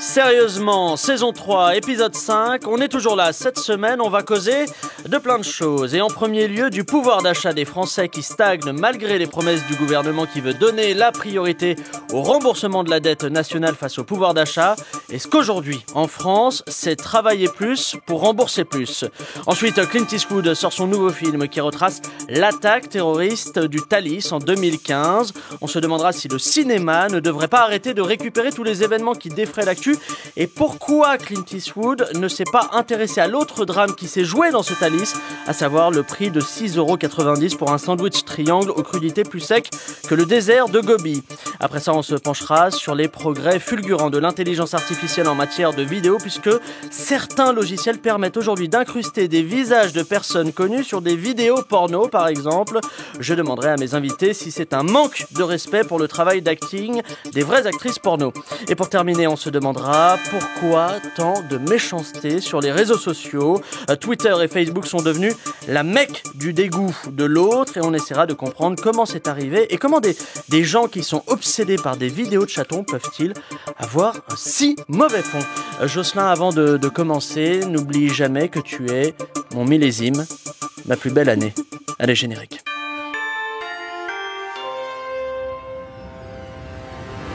Sérieusement, saison 3, épisode 5, on est toujours là. Cette semaine, on va causer de plein de choses. Et en premier lieu, du pouvoir d'achat des Français qui stagne malgré les promesses du gouvernement qui veut donner la priorité au remboursement de la dette nationale face au pouvoir d'achat. Est-ce qu'aujourd'hui, en France, c'est travailler plus pour rembourser plus? Ensuite, Clint Eastwood sort son nouveau film qui retrace l'attaque terroriste du Thalys en 2015. On se demandera si le cinéma ne devrait pas arrêter de récupérer tous les événements qui défraient l'actu et pourquoi Clint Eastwood ne s'est pas intéressé à l'autre drame qui s'est joué dans ce Thalys, à savoir le prix de 6,90€ pour un sandwich triangle aux crudités plus sec que le désert de Gobi. Après ça, on se penchera sur les progrès fulgurants de l'intelligence artificielle en matière de vidéo, puisque certains logiciels permettent aujourd'hui d'incruster des visages de personnes connues sur des vidéos porno, par exemple. Je demanderai à mes invités si c'est un manque de respect pour le travail d'acting des vraies actrices porno. Et pour terminer, on se demandera pourquoi tant de méchanceté sur les réseaux sociaux. Euh, Twitter et Facebook sont devenus la mecque du dégoût de l'autre et on essaiera de comprendre comment c'est arrivé et comment des, gens qui sont obsédés par des vidéos de chatons peuvent-ils avoir un si mauvais fond. Euh, Jocelyn, avant de, de commencer, n'oublie jamais que tu es mon millésime, ma plus belle année. Allez, générique.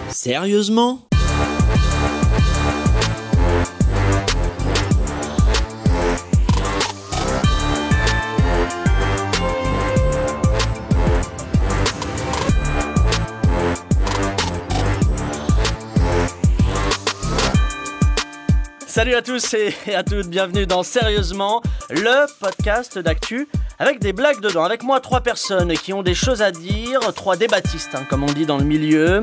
Sérieusement? Salut à tous et à toutes, bienvenue dans Sérieusement, le podcast d'actu avec des blagues dedans. Avec moi, trois personnes qui ont des choses à dire, trois débattistes, hein, comme on dit dans le milieu.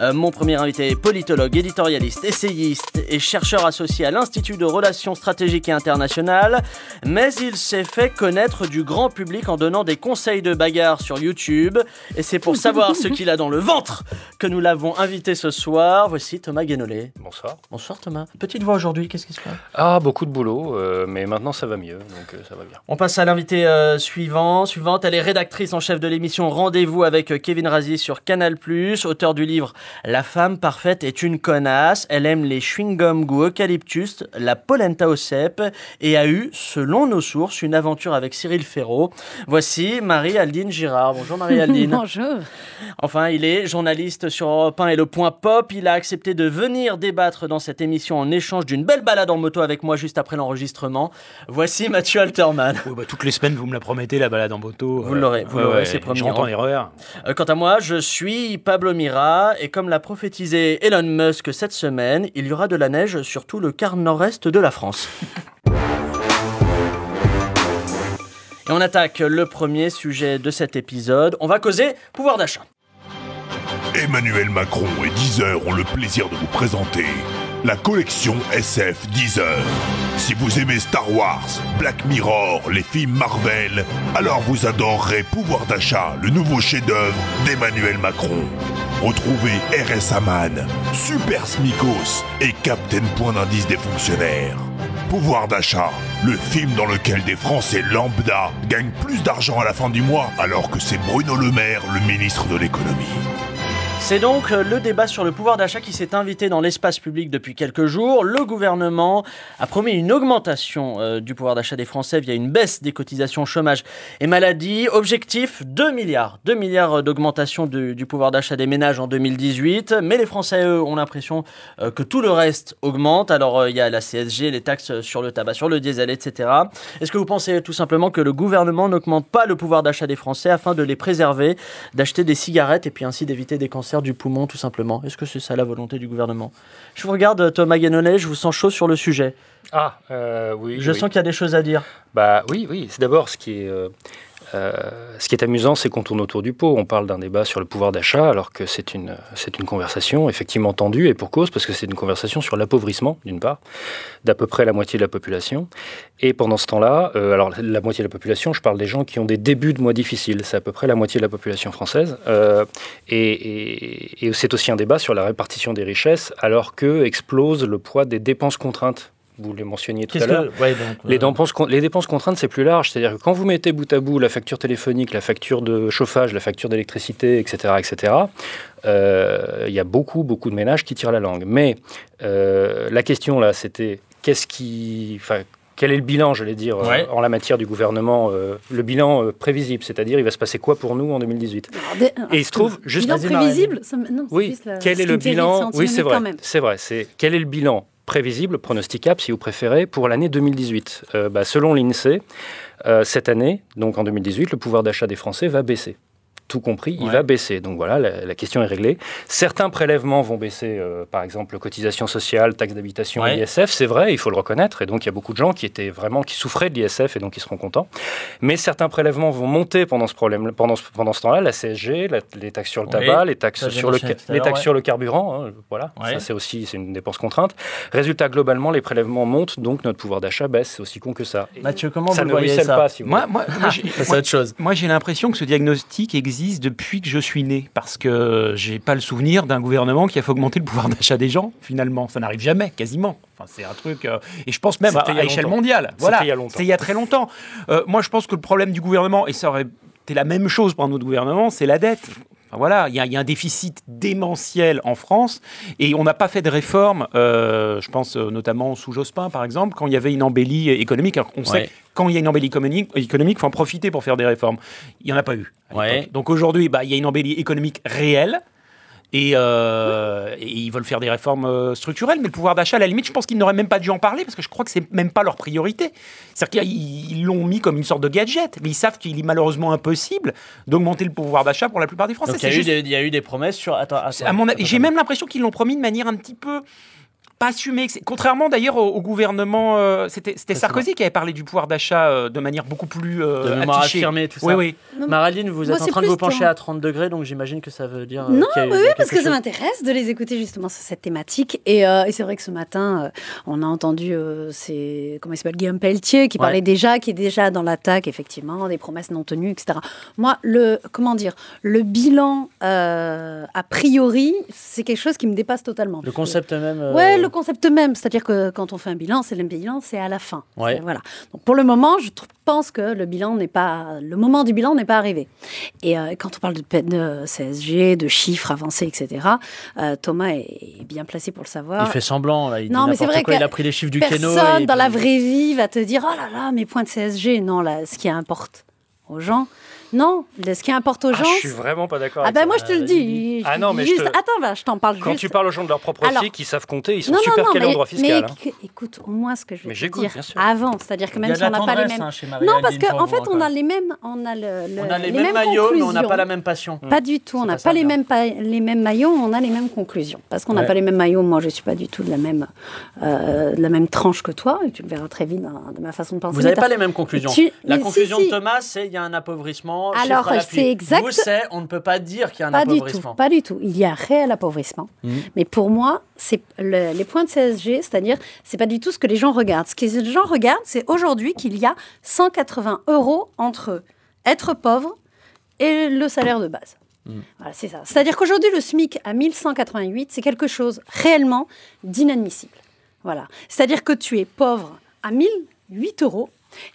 Euh, mon premier invité est politologue, éditorialiste, essayiste et chercheur associé à l'Institut de Relations Stratégiques et Internationales, mais il s'est fait connaître du grand public en donnant des conseils de bagarre sur YouTube. Et c'est pour savoir ce qu'il a dans le ventre que nous l'avons invité ce soir. Voici Thomas Guénolé. Bonsoir. Bonsoir Thomas. Petite voix aujourd'hui, qu'est-ce qui se passe? Ah, beaucoup de boulot, euh, mais maintenant ça va mieux, donc euh, ça va bien. On passe à l'invité euh, suivant. Suivante, elle est rédactrice en chef de l'émission Rendez-vous avec euh, Kevin Razi sur Canal+, auteur du livre La femme parfaite est une connasse. Elle aime les chewing-gums goût eucalyptus, la polenta au cèpe et a eu, selon nos sources, une aventure avec Cyril Ferraud. Voici Marie-Aldine Girard. Bonjour Marie-Aldine. Bonjour. Enfin, il est journaliste sur Europe 1 et Le Point Pop. Il a accepté de venir débattre dans cette émission en échange d'une belle balade en moto avec moi juste après l'enregistrement. Voici Mathieu Alterman. Oui, bah, toutes les semaines, vous me la promettez, la balade en moto. Vous l'aurez, vous l'aurez, c'est promis. Je rentre en erreur. Euh, quant à moi, je suis Pablo Mira et comme l'a prophétisé Elon Musk cette semaine, il y aura de la neige sur tout le quart nord-est de la France. Et on attaque le premier sujet de cet épisode. On va causer pouvoir d'achat. Emmanuel Macron et Deezer ont le plaisir de vous présenter la collection SF Deezer. Si vous aimez Star Wars, Black Mirror, les films Marvel, alors vous adorerez Pouvoir d'achat, le nouveau chef-d'œuvre d'Emmanuel Macron. Retrouvez RSA Man, Super Smikos et Captain Point d'indice des fonctionnaires. Pouvoir d'achat, le film dans lequel des Français lambda gagnent plus d'argent à la fin du mois alors que c'est Bruno Le Maire, le ministre de l'économie. C'est donc euh, le débat sur le pouvoir d'achat qui s'est invité dans l'espace public depuis quelques jours. Le gouvernement a promis une augmentation euh, du pouvoir d'achat des Français via une baisse des cotisations chômage et maladie. Objectif 2 milliards. 2 milliards d'augmentation du, pouvoir d'achat des ménages en 2018. Mais les Français, eux, ont l'impression euh, que tout le reste augmente. Alors, euh, il y a la CSG, les taxes sur le tabac, sur le diesel, etc. Est-ce que vous pensez tout simplement que le gouvernement n'augmente pas le pouvoir d'achat des Français afin de les préserver, d'acheter des cigarettes et puis ainsi d'éviter des cancers du poumon, tout simplement Est-ce que c'est ça la volonté du gouvernement? Je vous regarde, Thomas Guénollet, je vous sens chaud sur le sujet. Ah, euh, oui. Je oui. sens qu'il y a des choses à dire. Bah oui, oui. C'est d'abord ce qui est. euh, Euh, ce qui est amusant, c'est qu'on tourne autour du pot. On parle d'un débat sur le pouvoir d'achat, alors que c'est une, conversation effectivement tendue, et pour cause, parce que c'est une conversation sur l'appauvrissement, d'une part, d'à peu près la moitié de la population. Et pendant ce temps-là, euh, alors la moitié de la population, je parle des gens qui ont des débuts de mois difficiles, c'est à peu près la moitié de la population française. Euh, et- et c'est aussi un débat sur la répartition des richesses, alors que explose le poids des dépenses contraintes. Vous les mentionniez tout à l'heure. que. Ouais, donc, Les euh, dépenses, les dépenses contraintes, c'est plus large. C'est-à-dire que quand vous mettez bout à bout la facture téléphonique, la facture de chauffage, la facture d'électricité, etc., etc., euh, il y a beaucoup, beaucoup de ménages qui tirent la langue. Mais euh, la question, là, c'était qu'est-ce qui... Enfin, quel est le bilan, j'allais dire, euh, Ouais. en la matière du gouvernement euh, Le bilan euh, prévisible, c'est-à-dire il va se passer quoi pour nous en 2018 Alors, dé- Et il se trouve, juste... bilan prévisible non, Oui, juste la- quel est le bilan Oui, c'est vrai. C'est vrai. C'est quel est le bilan prévisible, pronosticable, si vous préférez, pour l'année 2018 Euh, bah, Selon l'Insee, euh, cette année, donc en 2018, le pouvoir d'achat des Français va baisser. Tout compris, il va baisser. Donc voilà, la, la question est réglée. Certains prélèvements vont baisser, euh, par exemple, cotisation sociale, taxe d'habitation, Ouais. ISF, c'est vrai, il faut le reconnaître. Et donc il y a beaucoup de gens qui étaient vraiment qui souffraient de l'ISF et donc ils seront contents. Mais certains prélèvements vont monter pendant ce problème, pendant ce, pendant ce temps-là, la CSG, la- les taxes sur le Oui, tabac, les taxes ça, sur le les taxes ouais. sur carburant, hein, voilà. Ça c'est aussi c'est une dépense contrainte. Résultat globalement, les prélèvements montent, donc notre pouvoir d'achat baisse. C'est aussi con que ça. Mathieu, comment ça vous ne voyez ça pas, si vous Moi, voulez. moi, moi, j'ai- Ça, c'est moi- autre chose. moi, j'ai l'impression que ce diagnostic existe depuis que je suis né, parce que j'ai pas le souvenir d'un gouvernement qui a fait augmenter le pouvoir d'achat des gens. Finalement, ça n'arrive jamais, quasiment. Enfin, c'est un truc, euh, et je pense même à, à échelle mondiale. C'était Voilà, il y a longtemps. c'était il y a très longtemps. Euh, moi, je pense que le problème du gouvernement, et ça aurait été la même chose pour un autre gouvernement, c'est la dette. Voilà, il y, a- il y a un déficit démentiel en France et on n'a pas fait de réforme. euh, je pense euh, notamment sous Jospin, par exemple, quand il y avait une embellie économique. Alors, on Ouais. sait quand il y a une embellie économique, il faut en profiter pour faire des réformes. Il n'y en a pas eu. Ouais. Donc aujourd'hui, bah, il y a une embellie économique réelle. Et, euh, et ils veulent faire des réformes euh, structurelles, mais le pouvoir d'achat, à la limite, je pense qu'ils n'auraient même pas dû en parler parce que je crois que c'est même pas leur priorité. C'est-à-dire qu'ils ils l'ont mis comme une sorte de gadget, mais ils savent qu'il est malheureusement impossible d'augmenter le pouvoir d'achat pour la plupart des Français. Donc il y, juste- y a eu des promesses sur. Attends, attends, attends, j'ai même l'impression qu'ils l'ont promis de manière un petit peu pas c'est- Contrairement d'ailleurs au, au gouvernement, euh, c'était Sarkozy qui avait parlé du pouvoir d'achat euh, de manière beaucoup plus euh, De affirmée, tout ça. Oui, oui. Maraline, vous êtes en train de vous pencher à 30 degrés, donc j'imagine que ça veut dire. euh, Non, a oui, parce que ça m'intéresse de les écouter justement sur cette thématique. Et, euh, et c'est vrai que ce matin, euh, on a entendu, euh, c'est comment il s'appelle, Guillaume Pelletier, qui Ouais. parlait déjà, qui est déjà dans l'attaque, effectivement, des promesses non tenues, etc. Moi, le, comment dire, le bilan, euh, a priori, c'est quelque chose qui me dépasse totalement. Le que- concept même. euh, Ouais, le concept même, c'est-à-dire que quand on fait un bilan, c'est le bilan, c'est à la fin. Ouais. Voilà. Donc pour le moment, je pense que le bilan n'est pas, le moment du bilan n'est pas arrivé. Et euh, quand on parle de, de CSG, de chiffres avancés, etc., euh, Thomas est bien placé pour le savoir. Il fait semblant, là. Il Non, dit mais c'est vrai quoi. que Il a pris les chiffres du Personne et dans la vraie vie va te dire oh là là, mes points de CSG. Non, là, ce qui importe aux gens, non, ce qui importe aux Ah, gens. je suis vraiment pas d'accord. Ah avec ben ça. moi je te le dis. Ah non, mais je te- Attends, bah, je t'en parle Quand juste. tu parles aux gens de leur propre Alors- fille, qui savent compter, ils sont non, super non, non, calés en mais, droit fiscal. hein. mais éc- écoute, au moins ce que je vais Mais te j'écoute, dire bien sûr. avant, c'est-à-dire que même si on n'a pas les mêmes. hein, Non, parce qu'en pour fait, on a les mêmes, on a le, le- On a les, mêmes maillots, mais on n'a pas la même passion. Pas du tout, on n'a pas les mêmes, les mêmes maillots, on a les mêmes conclusions. Parce qu'on n'a pas les mêmes maillots, moi je suis pas du tout de la même, euh, de la même tranche que toi, et tu le verras très vite dans- de ma façon de penser. Vous n'avez pas les mêmes conclusions. La conclusion si, si. de Thomas, c'est il y a un appauvrissement. Alors, c'est exact- Vous, c'est on ne peut pas dire qu'il y a un Pas du tout, appauvrissement. pas du tout. Il y a un réel appauvrissement. Mhm. Mais pour moi, c'est le- les points de CSG, c'est-à-dire, c'est pas du tout ce que les gens regardent. Ce que les gens regardent, c'est aujourd'hui qu'il y a 180 euros entre être pauvre et le salaire de base. Mhm. Voilà, c'est ça. C'est-à-dire qu'aujourd'hui, le SMIC à 1188, c'est quelque chose réellement d'inadmissible. Voilà. C'est-à-dire que tu es pauvre à 1008 euros.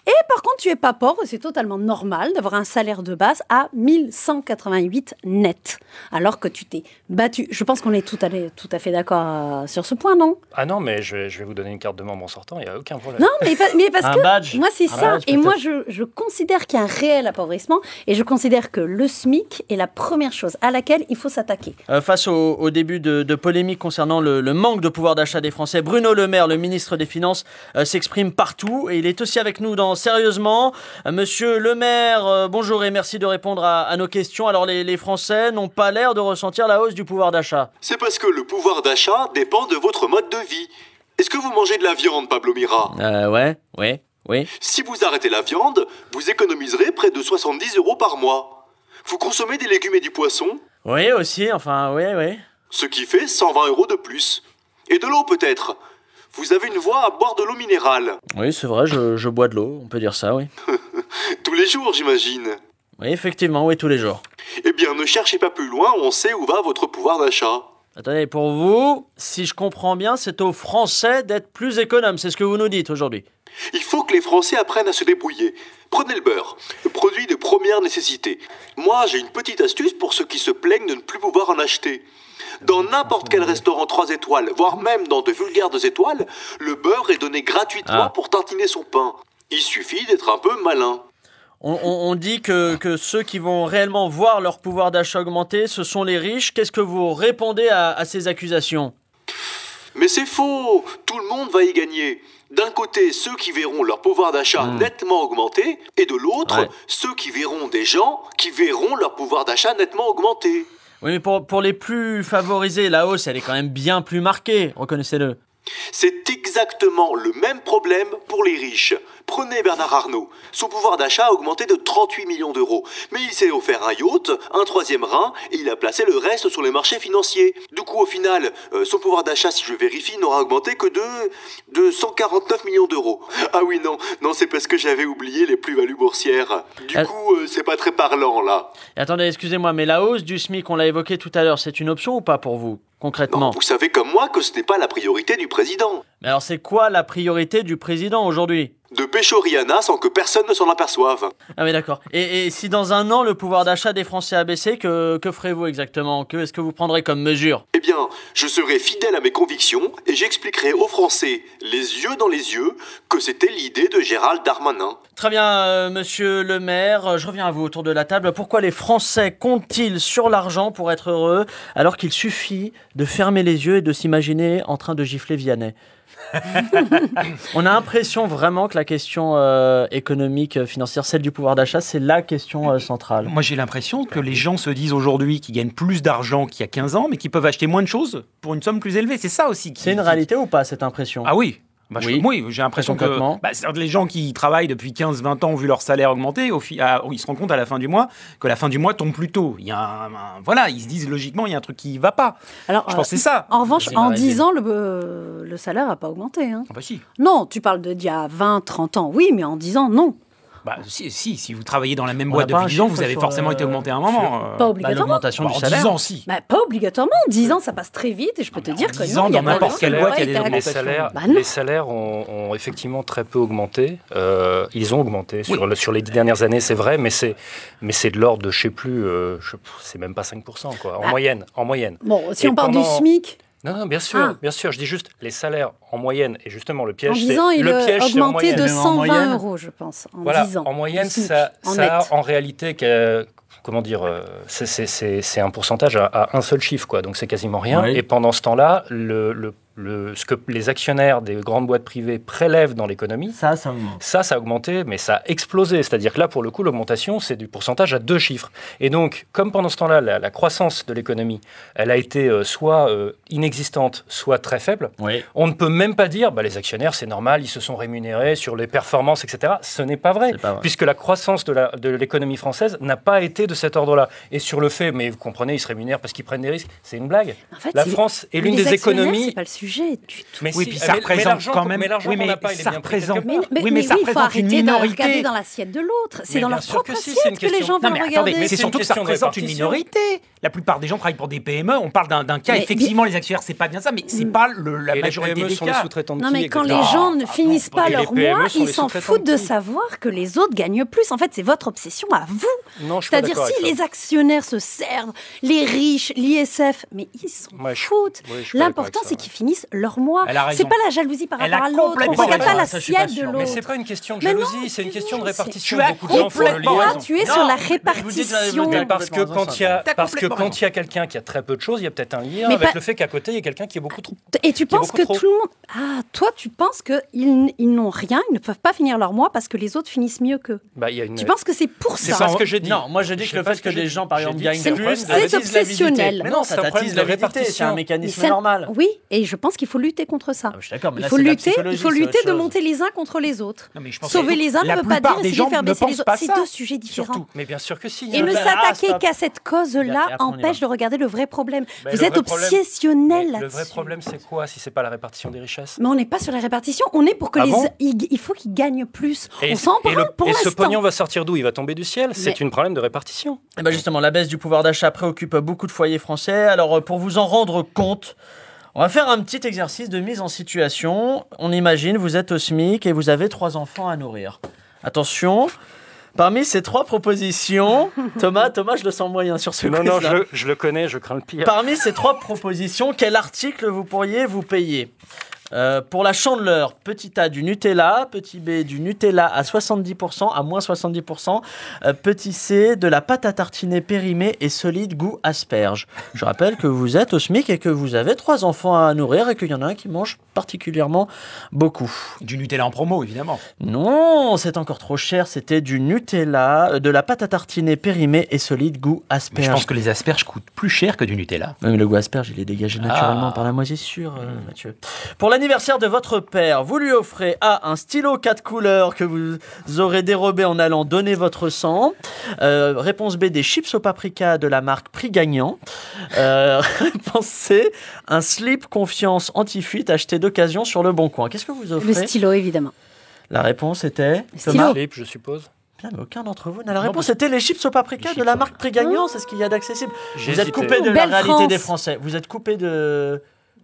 Et par contre, tu es pas pauvre, c'est totalement normal d'avoir un salaire de base à 1188 net, alors que tu t'es battu. Je pense qu'on est tout à, tout à fait d'accord euh, sur ce point, non? Ah non, mais je vais, je vais vous donner une carte de membre en sortant, il n'y a aucun problème. Non, mais, pa- mais parce Un que badge. moi, c'est ça. badge, et moi, je, je considère qu'il y a un réel appauvrissement et je considère que le SMIC est la première chose à laquelle il faut s'attaquer. Euh, face au, au début de, de polémique concernant le, le manque de pouvoir d'achat des Français, Bruno Le Maire, le ministre des Finances, euh, s'exprime partout et il est aussi avec nous dans Sérieusement. Monsieur Le Maire, euh, bonjour et merci de répondre à, à nos questions. Alors les, les Français n'ont pas l'air de ressentir la hausse du pouvoir d'achat. C'est parce que le pouvoir d'achat dépend de votre mode de vie. Est-ce que vous mangez de la viande, Pablo Mira Euh, ouais, ouais. Oui. Si vous arrêtez la viande, vous économiserez près de 70 euros par mois. Vous consommez des légumes et du poisson, Oui, aussi, enfin, oui, oui. ce qui fait 120 euros de plus. Et de l'eau peut-être. Vous avez une voie à boire de l'eau minérale. Oui, c'est vrai, je, je bois de l'eau, on peut dire ça, oui. Tous les jours, j'imagine. Oui, effectivement, oui, tous les jours. Eh bien, ne cherchez pas plus loin, on sait où va votre pouvoir d'achat. Attendez, pour vous, si je comprends bien, c'est aux Français d'être plus économes, c'est ce que vous nous dites aujourd'hui. Il faut que les Français apprennent à se débrouiller. Prenez le beurre, le produit de première nécessité. Moi, j'ai une petite astuce pour ceux qui se plaignent de ne plus pouvoir en acheter. Dans n'importe quel restaurant 3 étoiles, voire même dans de vulgaires 2 étoiles, le beurre est donné gratuitement Ah. pour tartiner son pain. Il suffit d'être un peu malin. On, on- on dit que, que ceux qui vont réellement voir leur pouvoir d'achat augmenter, ce sont les riches. Qu'est-ce que vous répondez à, à ces accusations? Mais c'est faux Tout le monde va y gagner. D'un côté, ceux qui verront leur pouvoir d'achat nettement augmenter, et de l'autre, Ouais. ceux qui verront des gens qui verront leur pouvoir d'achat nettement augmenter. Oui, mais pour, pour les plus favorisés, la hausse, elle est quand même bien plus marquée, reconnaissez-le. C'est exactement le même problème pour les riches. Prenez Bernard Arnault. Son pouvoir d'achat a augmenté de 38 millions d'euros. Mais il s'est offert un yacht, un troisième rein, et il a placé le reste sur les marchés financiers. Du coup, au final, euh, son pouvoir d'achat, si je vérifie, n'aura augmenté que de, de 149 millions d'euros. Ah oui, non, non, c'est parce que j'avais oublié les plus-values boursières. Du Euh. coup, euh, c'est pas très parlant, là. Et attendez, excusez-moi, mais la hausse du SMIC, on l'a évoqué tout à l'heure, c'est une option ou pas pour vous, Non, concrètement vous savez comme moi que ce n'est pas la priorité du président. Mais alors, c'est quoi la priorité du président aujourd'hui? De pécho Rihanna sans que personne ne s'en aperçoive. Ah oui, d'accord. Et, et si dans un an, le pouvoir d'achat des Français a baissé, que, que ferez-vous exactement? Que est-ce que vous prendrez comme mesure? Eh bien, je serai fidèle à mes convictions et j'expliquerai aux Français, les yeux dans les yeux, que c'était l'idée de Gérald Darmanin. Très bien, euh, monsieur le maire, je reviens à vous autour de la table. Pourquoi les Français comptent-ils sur l'argent pour être heureux alors qu'il suffit de fermer les yeux et de s'imaginer en train de gifler Vianney? On a l'impression vraiment que la question euh, économique, euh, financière, celle du pouvoir d'achat, c'est la question euh, centrale. Moi, j'ai l'impression que les gens se disent aujourd'hui qu'ils gagnent plus d'argent qu'il y a 15 ans, mais qu'ils peuvent acheter moins de choses pour une somme plus élevée. C'est ça aussi. qui- C'est une réalité ou pas cette impression? Ah oui. Bah, je- Oui. oui, j'ai l'impression que bah, les gens qui travaillent depuis 15-20 ans ont vu leur salaire augmenter, au fi- à- ils se rendent compte à la fin du mois que la fin du mois tombe plus tôt. Il y a un- un- voilà, ils se disent logiquement il y a un truc qui va pas. Alors, Je euh, pense que c'est ça. En revanche, en une 10 ans, le, euh, le salaire n'a pas augmenté. hein. Ah bah si. Non, tu parles d'il y a 20, 30 ans, oui, mais en 10 ans, non. Bah, si, si, si vous travaillez dans la même On boîte depuis un 10 ans, vous avez forcément euh, été augmenté à un moment. euh. Pas Bah, obligatoirement. L'augmentation Bah, du en salaire. 10 ans, si. Bah, pas obligatoirement. 10 ans, ça passe très vite et je peux te dire que 10 non, ans, dans pas n'importe quelle le boîte, il y a des était Les augmenté. salaires, Bah les salaires ont, ont effectivement très peu augmenté. Euh, ils ont augmenté sur, le- sur les dix dernières années, c'est vrai, mais c'est mais c'est de l'ordre de je sais plus, euh, c'est même pas 5%, quoi, en Bah. moyenne, en moyenne. Bon, si Et on parle pendant- du SMIC, Non, non, bien sûr, Ah. bien sûr. Je dis juste les salaires en moyenne et justement le en piège, 10 c'est ans, il le a piège, en augmenté moyenne. de Même en 120 moyenne. euros, je pense, en Voilà, 10 ans. en moyenne, ça, en ça a en réalité que- comment dire, euh, c'est- un pourcentage à, à un seul chiffre, quoi. Donc c'est quasiment rien. Oui. Et pendant ce temps-là, le, le- le- ce que les actionnaires des grandes boîtes privées prélèvent dans l'économie, Ça, ça augmente. ça, ça a augmenté, mais ça a explosé. C'est-à-dire que là, pour le coup, l'augmentation, c'est du pourcentage à deux chiffres. Et donc, comme pendant ce temps-là, la, la croissance de l'économie, elle a été euh, soit euh, inexistante, soit très faible, Oui. on ne peut même pas dire, bah, les actionnaires, c'est normal, ils se sont rémunérés sur les performances, etc. Ce n'est pas vrai, C'est pas vrai. puisque la croissance de l'économie française n'a pas été de cet ordre-là. Et sur le fait, mais vous comprenez, ils se rémunèrent parce qu'ils prennent des risques, c'est une blague. En fait, La France est l'une des économies... C'est pas le sujet du tout. Mais Oui, si, puis mais- ça mais représente quand même- Mais l'argent oui, qu'on mais n'a pas, il est ça bien pris quelque représente- Mais, Oui, mais mais ça oui, faut représente une arrêter de minorité. regarder dans l'assiette de l'autre. C'est dans leur propre que si, assiette que les gens vont regarder. c'est surtout que ça représente une minorité. La plupart des gens travaillent pour des PME. On parle d'un cas, Mm. effectivement, les actionnaires, c'est pas bien ça, mais c'est pas le- la majorité PME des sont les cas. sous-traitants de Non, mais quand les gens ne finissent pas leur PME mois, ils s'en foutent de savoir que les autres gagnent plus. En fait, c'est votre obsession à vous. Pas C'est-à-dire, si les actionnaires se servent, les riches, l'ISF, mais ils s'en foutent. pas L'important, c'est qu'ils finissent leur mois. C'est pas la jalousie par rapport a à l'autre. On regarde pas pas l'assiette de sûr. Mais l'autre. c'est pas une question de jalousie, c'est une question de c'est- répartition. Tu as Beaucoup de gens font le complètement lien. Toi, tu es sur la répartition. parce que quand il y a, parce que quand il y a quelqu'un qui a très peu de choses, il y a peut-être un lien avec le fait qu'à côté il y a quelqu'un qui est beaucoup trop. Et tu penses que tout le monde. Ah, toi, tu penses qu'ils ils n'ont rien, ils ne peuvent pas finir leur mois parce que les autres finissent mieux qu'eux. Bah, il y a une. Tu penses que c'est pour C'est ça pas ce que j'ai dit. Non, moi je dis Je que le fait que que des j'ai gens, par dit. exemple, J'ai gagnent dit que c'est plus, c'est obsessionnel. Mais non, ça c'est t'attise de l'avidité, c'est répartition. un mécanisme normal. Oui, et je pense qu'il faut lutter contre ça. Ah, je suis d'accord, mais Il là, faut c'est de la lutter, il faut lutter de monter les uns contre les autres. Non, mais je pense Sauver que les uns ne veut pas dire essayer gens de faire ne baisser les pensent autres. pas C'est ça, deux sujets différents. Surtout. Mais bien sûr que si. Et hein. ne Ah, s'attaquer stop. qu'à cette Et cause-là empêche de regarder le vrai problème. Mais Vous êtes obsessionnel là-dessus. Le vrai problème, c'est quoi si c'est pas la répartition des richesses? Mais on n'est pas sur la répartition, on est pour que Ah les. bon? il, faut qu'ils gagnent plus. Et, on s'en branle pour et ce l'instant. pognon va sortir d'où? Il va tomber du ciel? C'est un problème de répartition. Eh ben justement, la baisse du pouvoir d'achat préoccupe beaucoup de foyers français. Alors, euh, pour vous en rendre compte, on va faire un petit exercice de mise en situation. On imagine, vous êtes au SMIC et vous avez trois enfants à nourrir. Attention, parmi ces trois propositions, Thomas, Thomas, je le sens moyen sur ce Non, non, je le connais, je crains le pire. Parmi ces trois propositions, quel article vous pourriez vous payer? Euh, pour la chandeleur, petit A du Nutella, petit B du Nutella à 70%, à moins 70%, euh, petit C de la pâte à tartiner périmée et solide goût asperge. Je rappelle que vous êtes au SMIC et que vous avez trois enfants à nourrir et qu'il y en a un qui mange particulièrement beaucoup. Du Nutella en promo, évidemment. Non, c'est encore trop cher, c'était du Nutella, euh, de la pâte à tartiner périmée et solide goût Mais asperge. je pense que les asperges coûtent plus cher que du Nutella. Oui, mais le goût asperge, il est dégagé naturellement Ah. par la moisissure, Mathieu. Pour l'anniversaire de votre père, vous lui offrez A. Un stylo 4 couleurs que vous aurez dérobé en allant donner votre sang. Euh, réponse B. Des chips au paprika de la marque Prix Gagnant. Euh, réponse C. Un slip confiance anti-fuite acheté d'occasion sur le bon coin. Qu'est-ce que vous Le offrez stylo, évidemment. La réponse était. Le Thomas Slip, je suppose. Bien, mais aucun d'entre vous n'a la réponse. C'était les chips au paprika Les de la marque Prix Gagnant. C'est ce qu'il y a d'accessible. Vous êtes coupé de la réalité France. des Français. Vous êtes coupé de.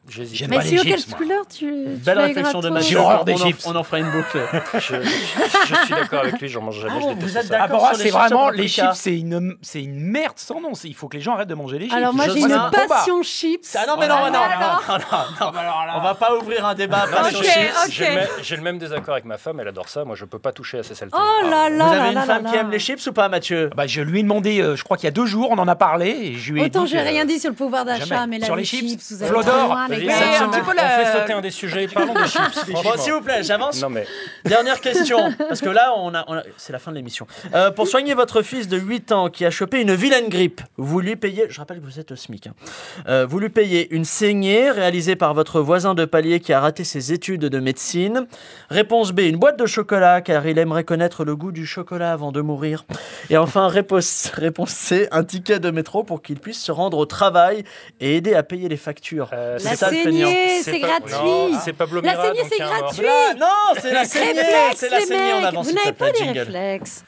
J'aime Mais pas les chips, quelle moi. couleur tu. Belle réflexion de. J'ai horreur des on, en, on en fera une boucle. Je, je- je suis d'accord avec lui, j'en mange jamais. Ah, je vous êtes ça. d'accord Ah, les c'est vraiment les chips, c'est une, c'est une merde sans nom. Il faut que les gens arrêtent de manger les chips. Alors moi Je j'ai une passion chips. Ah non, mais non, non, non, non. bah. On va pas ouvrir un débat Non, pas mais sur Ok, j'ai- chips. J'ai le, même- désaccord avec ma femme, elle adore ça. Moi, je peux pas toucher à ces saletés. Oh là là Vous avez une femme qui aime les chips ou pas, Mathieu Bah, je lui ai demandé, euh, je crois qu'il y a deux jours, on en a parlé, et je lui ai Autant j'ai rien dit sur le pouvoir d'achat, mais là Sur les les chips, vous avez Vas-y, cette semaine, on la- fait sauter un des sujets. Parlons des chips. Bon, s'il vous plaît, j'avance. Mais Dernière question, parce que là, on a, on a- c'est la fin de l'émission. Euh, pour soigner votre fils de 8 ans qui a chopé une vilaine grippe, vous lui payez, je rappelle que vous êtes au SMIC, hein. Euh, vous lui payez une saignée réalisée par votre voisin de palier qui a raté ses études de médecine. Réponse B, une boîte de chocolat car il aimerait connaître le goût du chocolat avant de mourir. Et enfin, réponse, réponse C, un ticket de métro pour qu'il puisse se rendre au travail et aider à payer les factures. euh, C'est. Saignée, c'est gratuit. C'est Pablo La saignée, c'est gratuit. Là, non, c'est la saignée, c'est la les saignée en avance. Vous n'avez pas des jingle. réflexes.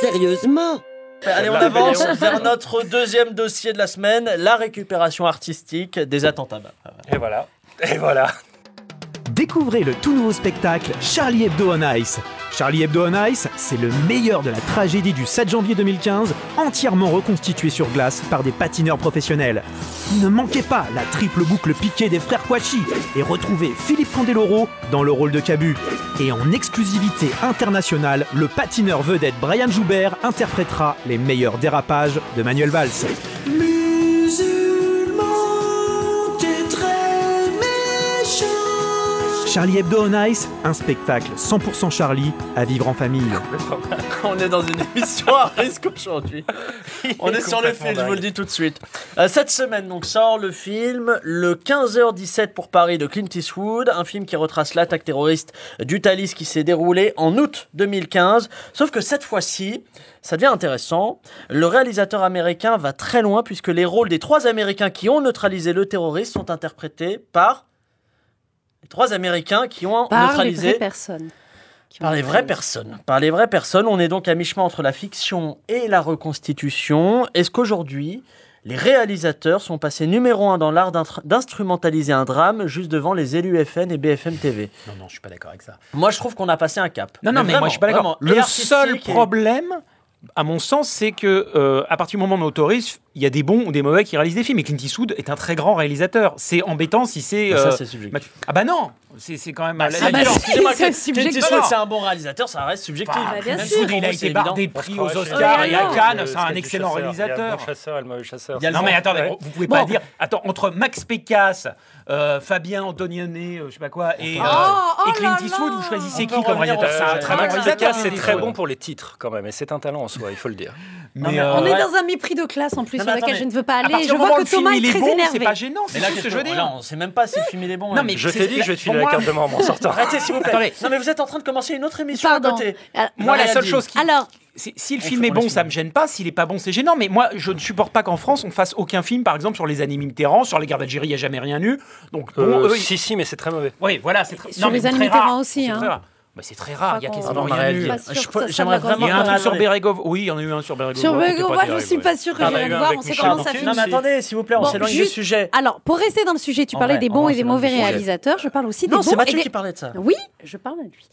Sérieusement Allez, on avance vers notre deuxième dossier de la semaine, la récupération artistique des attentats. Et voilà. Et voilà. Découvrez le tout nouveau spectacle Charlie Hebdo on Ice. Charlie Hebdo on Ice, c'est le meilleur de la tragédie du 7 janvier 2015, entièrement reconstitué sur glace par des patineurs professionnels. Ne manquez pas la triple boucle piquée des frères Kouachi et retrouvez Philippe Candeloro dans le rôle de Cabu. Et en exclusivité internationale, le patineur vedette Brian Joubert interprétera les meilleurs dérapages de Manuel Valls. Charlie Hebdo on Ice, un spectacle 100% Charlie à vivre en famille. On est dans une émission à risque aujourd'hui. On est, sur le film, je vous le dis tout de suite. Euh, cette semaine, donc, sort le film Le 15h17 pour Paris de Clint Eastwood, un film qui retrace l'attaque terroriste du Thalys qui s'est déroulée en août 2015. Sauf que cette fois-ci, ça devient intéressant. Le réalisateur américain va très loin puisque les rôles des trois Américains qui ont neutralisé le terroriste sont interprétés par trois Américains qui ont Par les neutralisé vraies personnes. par les vraies personnes. Par les vraies personnes, on est donc à mi-chemin entre la fiction et la reconstitution. Est-ce qu'aujourd'hui, les réalisateurs sont passés numéro un dans l'art d'instrumentaliser un drame juste devant les élus FN et BFM TV Non, non, je suis pas d'accord avec ça. Moi, je trouve qu'on a passé un cap. Non, non, mais, moi je suis pas d'accord. vraiment. Le seul et- problème, à mon sens, c'est que euh, à partir du moment où on autorise, il y a des bons ou des mauvais qui réalisent des films. Et Clint Eastwood est un très grand réalisateur. C'est embêtant si c'est. Bah, ça, euh, c'est subjectif. Ah bah non, c'est c'est quand même. Bah, la- bah, excusez-moi, Clint. Eastwood, c'est un bon réalisateur, ça reste subjectif. Bah, bien Même sûr. si il a été c'est bardé évident. de prix aux Ouais, Oscars et à Cannes. Le C'est un excellent chasseur. Il y a le réalisateur. bon chasseur et le mauvais chasseur. Il y a le Non mais attendez, vous pouvez pas Bon. dire. Attends, entre Max Pécasse, euh, Fabien Antonioni, euh, je sais pas quoi, ah, et, oh, euh, oh, euh, ah, Clint Eastwood, vous choisissez qui comme réalisateur C'est très bon c'est très bon pour les titres quand même, et c'est un talent en soi, il faut le dire. On euh, est dans un mépris de classe en plus sur lequel je ne veux pas aller. Je vois que Thomas est très énervé. C'est pas gênant, c'est ce que je veux dire. On sait même pas si le film est bon. Je t'ai dit que je vais te filer la carte de membre en sortant. Arrêtez s'il vous plaît. Non mais vous êtes en train de commencer une autre émission à côté. Moi la seule chose qui. Alors si, le film est bon, ça ne me gêne pas. S'il est pas bon, c'est gênant. Mais moi, je ne supporte pas qu'en France, on fasse aucun film, par exemple, sur les animaux mitterrand. Sur les guerres d'Algérie, il n'y a jamais rien eu. Donc, bon, euh, si, si, mais c'est très mauvais. Oui, voilà. c'est Sur non, les animaux mitterrand aussi. Bah, c'est très rare, il y a quasiment rien eu. J'aimerais vraiment un truc sur Beregov. Oui, il y en a eu un sur Beregov. Sur Beregov, je ne suis pas sûre que ah, j'irai le voir, on sait comment ça finit. Non, mais attendez, s'il vous plaît, on s'éloigne du sujet. Alors, pour rester dans le sujet, tu parlais des bons et des mauvais réalisateurs, je parle aussi des bons. Non, c'est Mathieu qui parlait de ça. Oui, je parle à lui.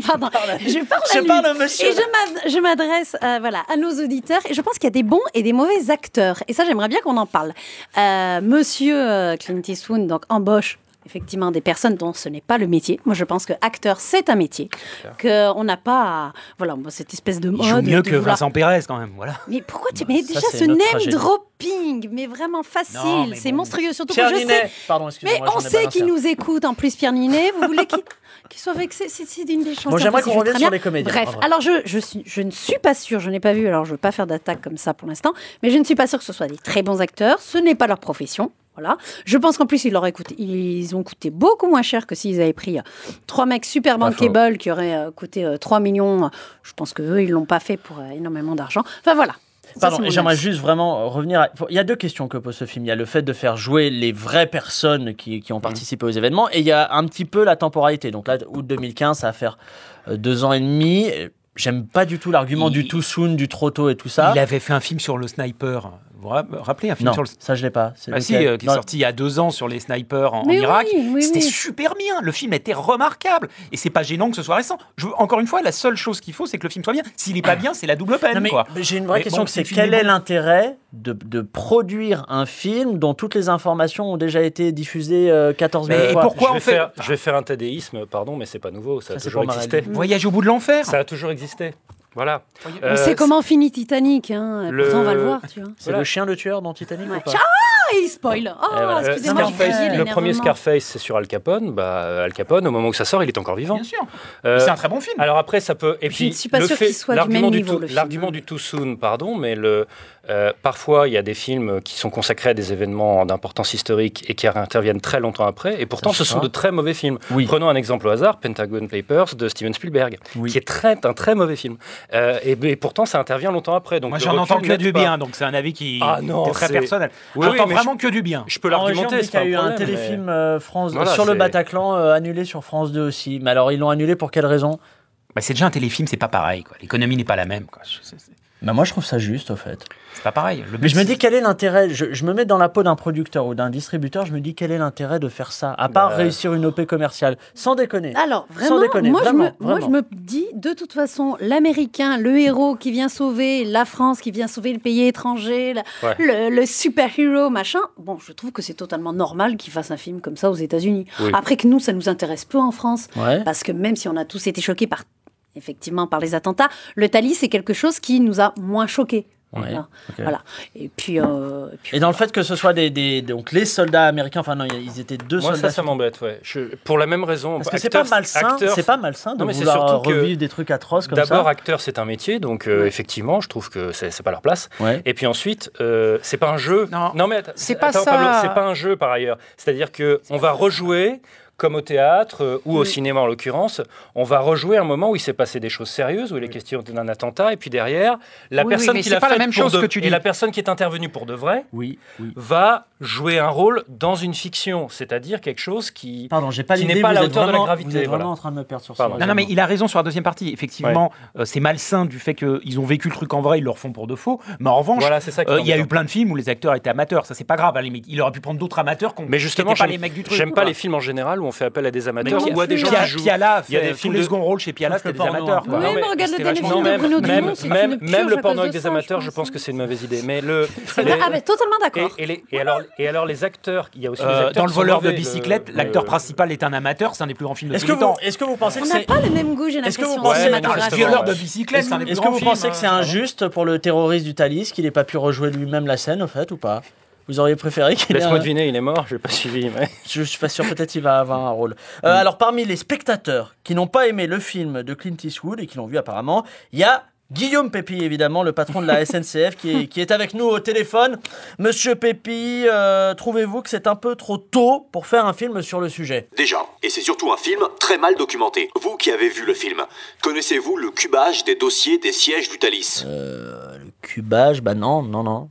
Pardon, je parle à lui. Je parle à monsieur. Et je m'adresse euh, à nos auditeurs. Et je pense qu'il y a des bons et des mauvais acteurs. Et ça, j'aimerais bien qu'on en parle. Euh, monsieur euh, Clint Eastwood, donc embauche effectivement des personnes dont ce n'est pas le métier. Moi, je pense que acteur, c'est un métier. Qu'on n'a pas, voilà, cette espèce de mode. Il joue mieux que. Vincent Pérez quand même, voilà. Mais pourquoi tu. Mais déjà, ce name dropping, mais vraiment facile, c'est monstrueux. Surtout Pierre que je Ninet. sais. Pardon, mais on sait qui nous écoute, en plus, Pierre Ninet. Vous voulez qu'il qu soit vexé? C'est une des choses. Moi, j'aimerais qu'on revienne sur les comédies. Bref, alors je, je ne suis pas sûre, je n'ai pas vu, alors je ne veux pas faire d'attaque comme ça pour l'instant, mais je ne suis pas sûre que ce soit des très bons acteurs. Ce n'est pas leur profession. Voilà. Je pense qu'en plus, ils, coûté, ils ont coûté beaucoup moins cher que s'ils avaient pris euh, trois mecs super bankable qui auraient euh, coûté euh, 3 millions. Je pense qu'eux, ils ne l'ont pas fait pour énormément d'argent. Enfin, voilà. J'aimerais juste vraiment revenir. À... Il y a deux questions que pose ce film. Il y a le fait de faire jouer les vraies personnes qui, ont mmh. participé aux événements et il y a un petit peu la temporalité. Donc là, août 2015, ça va faire deux ans et demi. J'aime pas du tout l'argument du too soon, du trop tôt et tout ça. Il avait fait un film sur le sniper rappelez un film sur le... ça je l'ai pas. C'est bah si, euh, qui est sorti il y a deux ans sur les snipers en, Irak. C'était super bien. Le film était remarquable. Et c'est pas gênant que ce soit récent. Encore une fois, la seule chose qu'il faut, c'est que le film soit bien. S'il est pas bien, c'est la double peine. J'ai une vraie question, bon, c'est quel est l'intérêt de, produire un film dont toutes les informations ont déjà été diffusées euh, 14 000 fois. Et pourquoi je vais, fait... faire, je vais faire un tadéisme, pardon, mais c'est pas nouveau. Ça, ça a toujours existé. Voyage au bout de l'enfer. Ça a toujours existé. Voilà. Euh, on sait comment finit Titanic, hein. Pourtant, on va le voir, tu vois. C'est le chien le tueur dans Titanic ah, il spoil. Ah, euh, le premier Scarface, c'est sur Al Capone. Bah, Al Capone, au moment où ça sort, il est encore vivant. Bien sûr. Euh, c'est un très bon film. Alors après, ça peut. Et puis, je ne suis pas sûr qu'il soit du même. L'argument du too soon, pardon, mais le, euh, parfois, il y a des films qui sont consacrés à des événements d'importance historique et qui interviennent très longtemps après, et pourtant, ce sont de très mauvais films. Prenons un exemple au hasard, Pentagon Papers de Steven Spielberg, qui est un très mauvais film. Euh, et, pourtant, ça intervient longtemps après. Moi, j'en entends que du bien, donc c'est un avis qui ah est très personnel. J'entends vraiment que du bien. Je peux l'argumenter. Il y a eu un téléfilm. Euh, France voilà, sur le Bataclan annulé sur France 2 aussi. Mais alors, ils l'ont annulé pour quelle raison? Bah, c'est déjà un téléfilm, c'est pas pareil. L'économie n'est pas la même. Bah moi, je trouve ça juste, au fait. C'est pas pareil. Mais je me dis quel est l'intérêt? Je, me mets dans la peau d'un producteur ou d'un distributeur. Je me dis quel est l'intérêt de faire ça, à part bah. réussir une OP commerciale, sans déconner. Alors vraiment, sans déconner, moi, je me, moi, je me, dis de toute façon, l'Américain, le héros qui vient sauver la France, qui vient sauver le pays étranger, le, super-héros, machin. Bon, je trouve que c'est totalement normal qu'il fasse un film comme ça aux États-Unis. Après que nous, ça nous intéresse peu en France, parce que même si on a tous été choqués par effectivement par les attentats, le Tali, c'est quelque chose qui nous a moins choqués. Voilà. Euh, et puis, et, dans le fait que ce soit des, donc les soldats américains, enfin non, ils étaient deux Moi, soldats. Ça, ça m'embête, ouais. Pour la même raison. Parce que c'est pas malsain. C'est pas malsain de non, mais vouloir euh, revivre des trucs atroces comme ça. D'abord, acteur, c'est un métier, donc euh, effectivement, je trouve que c'est pas leur place. Et puis ensuite, euh, c'est pas un jeu. Non, non mais c'est pas attends, ça. C'est pas un jeu par ailleurs. C'est-à-dire que on va rejouer comme au théâtre euh, ou au mm. cinéma en l'occurrence, on va rejouer un moment où il s'est passé des choses sérieuses, où il est question d'un attentat, et puis derrière, la personne qui l'a fait la même chose que tu dis. et la personne qui est intervenue pour de vrai, va jouer un rôle dans une fiction, c'est-à-dire quelque chose qui, qui n'est pas à la hauteur de la gravité. Vous êtes vraiment en train de me perdre sur ça. Non, mais il a raison sur la deuxième partie. Effectivement, euh, c'est malsain du fait qu'ils ont vécu le truc en vrai, ils le refont pour de faux. Mais en revanche, voilà, euh, il y a eu plein de films où les acteurs étaient amateurs. Ça, c'est pas grave à la limite. Il aurait pu prendre d'autres amateurs qu'on. Mais justement, pas les mecs du truc. J'aime pas les films en général on fait appel à des amateurs ou à des gens qui il y a des films de second rôle chez Piala, c'est des amateurs. Même, le porno hein. avec des amateurs, je pense que c'est une mauvaise idée. Mais le ah, totalement d'accord. Et, alors, les acteurs, il y a aussi euh, dans le voleur de bicyclette, l'acteur principal est un amateur, c'est un des plus grands films de tous les. Est-ce que vous pensez que c'est pas le même goût, j'ai. Est-ce que vous pensez que c'est Est-ce que vous pensez que c'est hein. injuste pour le terroriste du Thalys qu'il n'ait pas pu rejouer lui-même la scène au fait ou pas? Vous auriez préféré qu'il Laisse-moi deviner, il est mort, je n'ai pas suivi. Je, je suis pas sûr, peut-être il va avoir un rôle. Euh, mm. Alors, parmi les spectateurs qui n'ont pas aimé le film de Clint Eastwood et qui l'ont vu apparemment, il y a Guillaume Pépi, évidemment, le patron de la SNCF, qui, est, avec nous au téléphone. Monsieur Pépi, euh, trouvez-vous que c'est un peu trop tôt pour faire un film sur le sujet? Déjà, et c'est surtout un film très mal documenté. Vous qui avez vu le film, connaissez-vous le cubage des dossiers des sièges du Thalys? Euh, le cubage Bah non, non, non.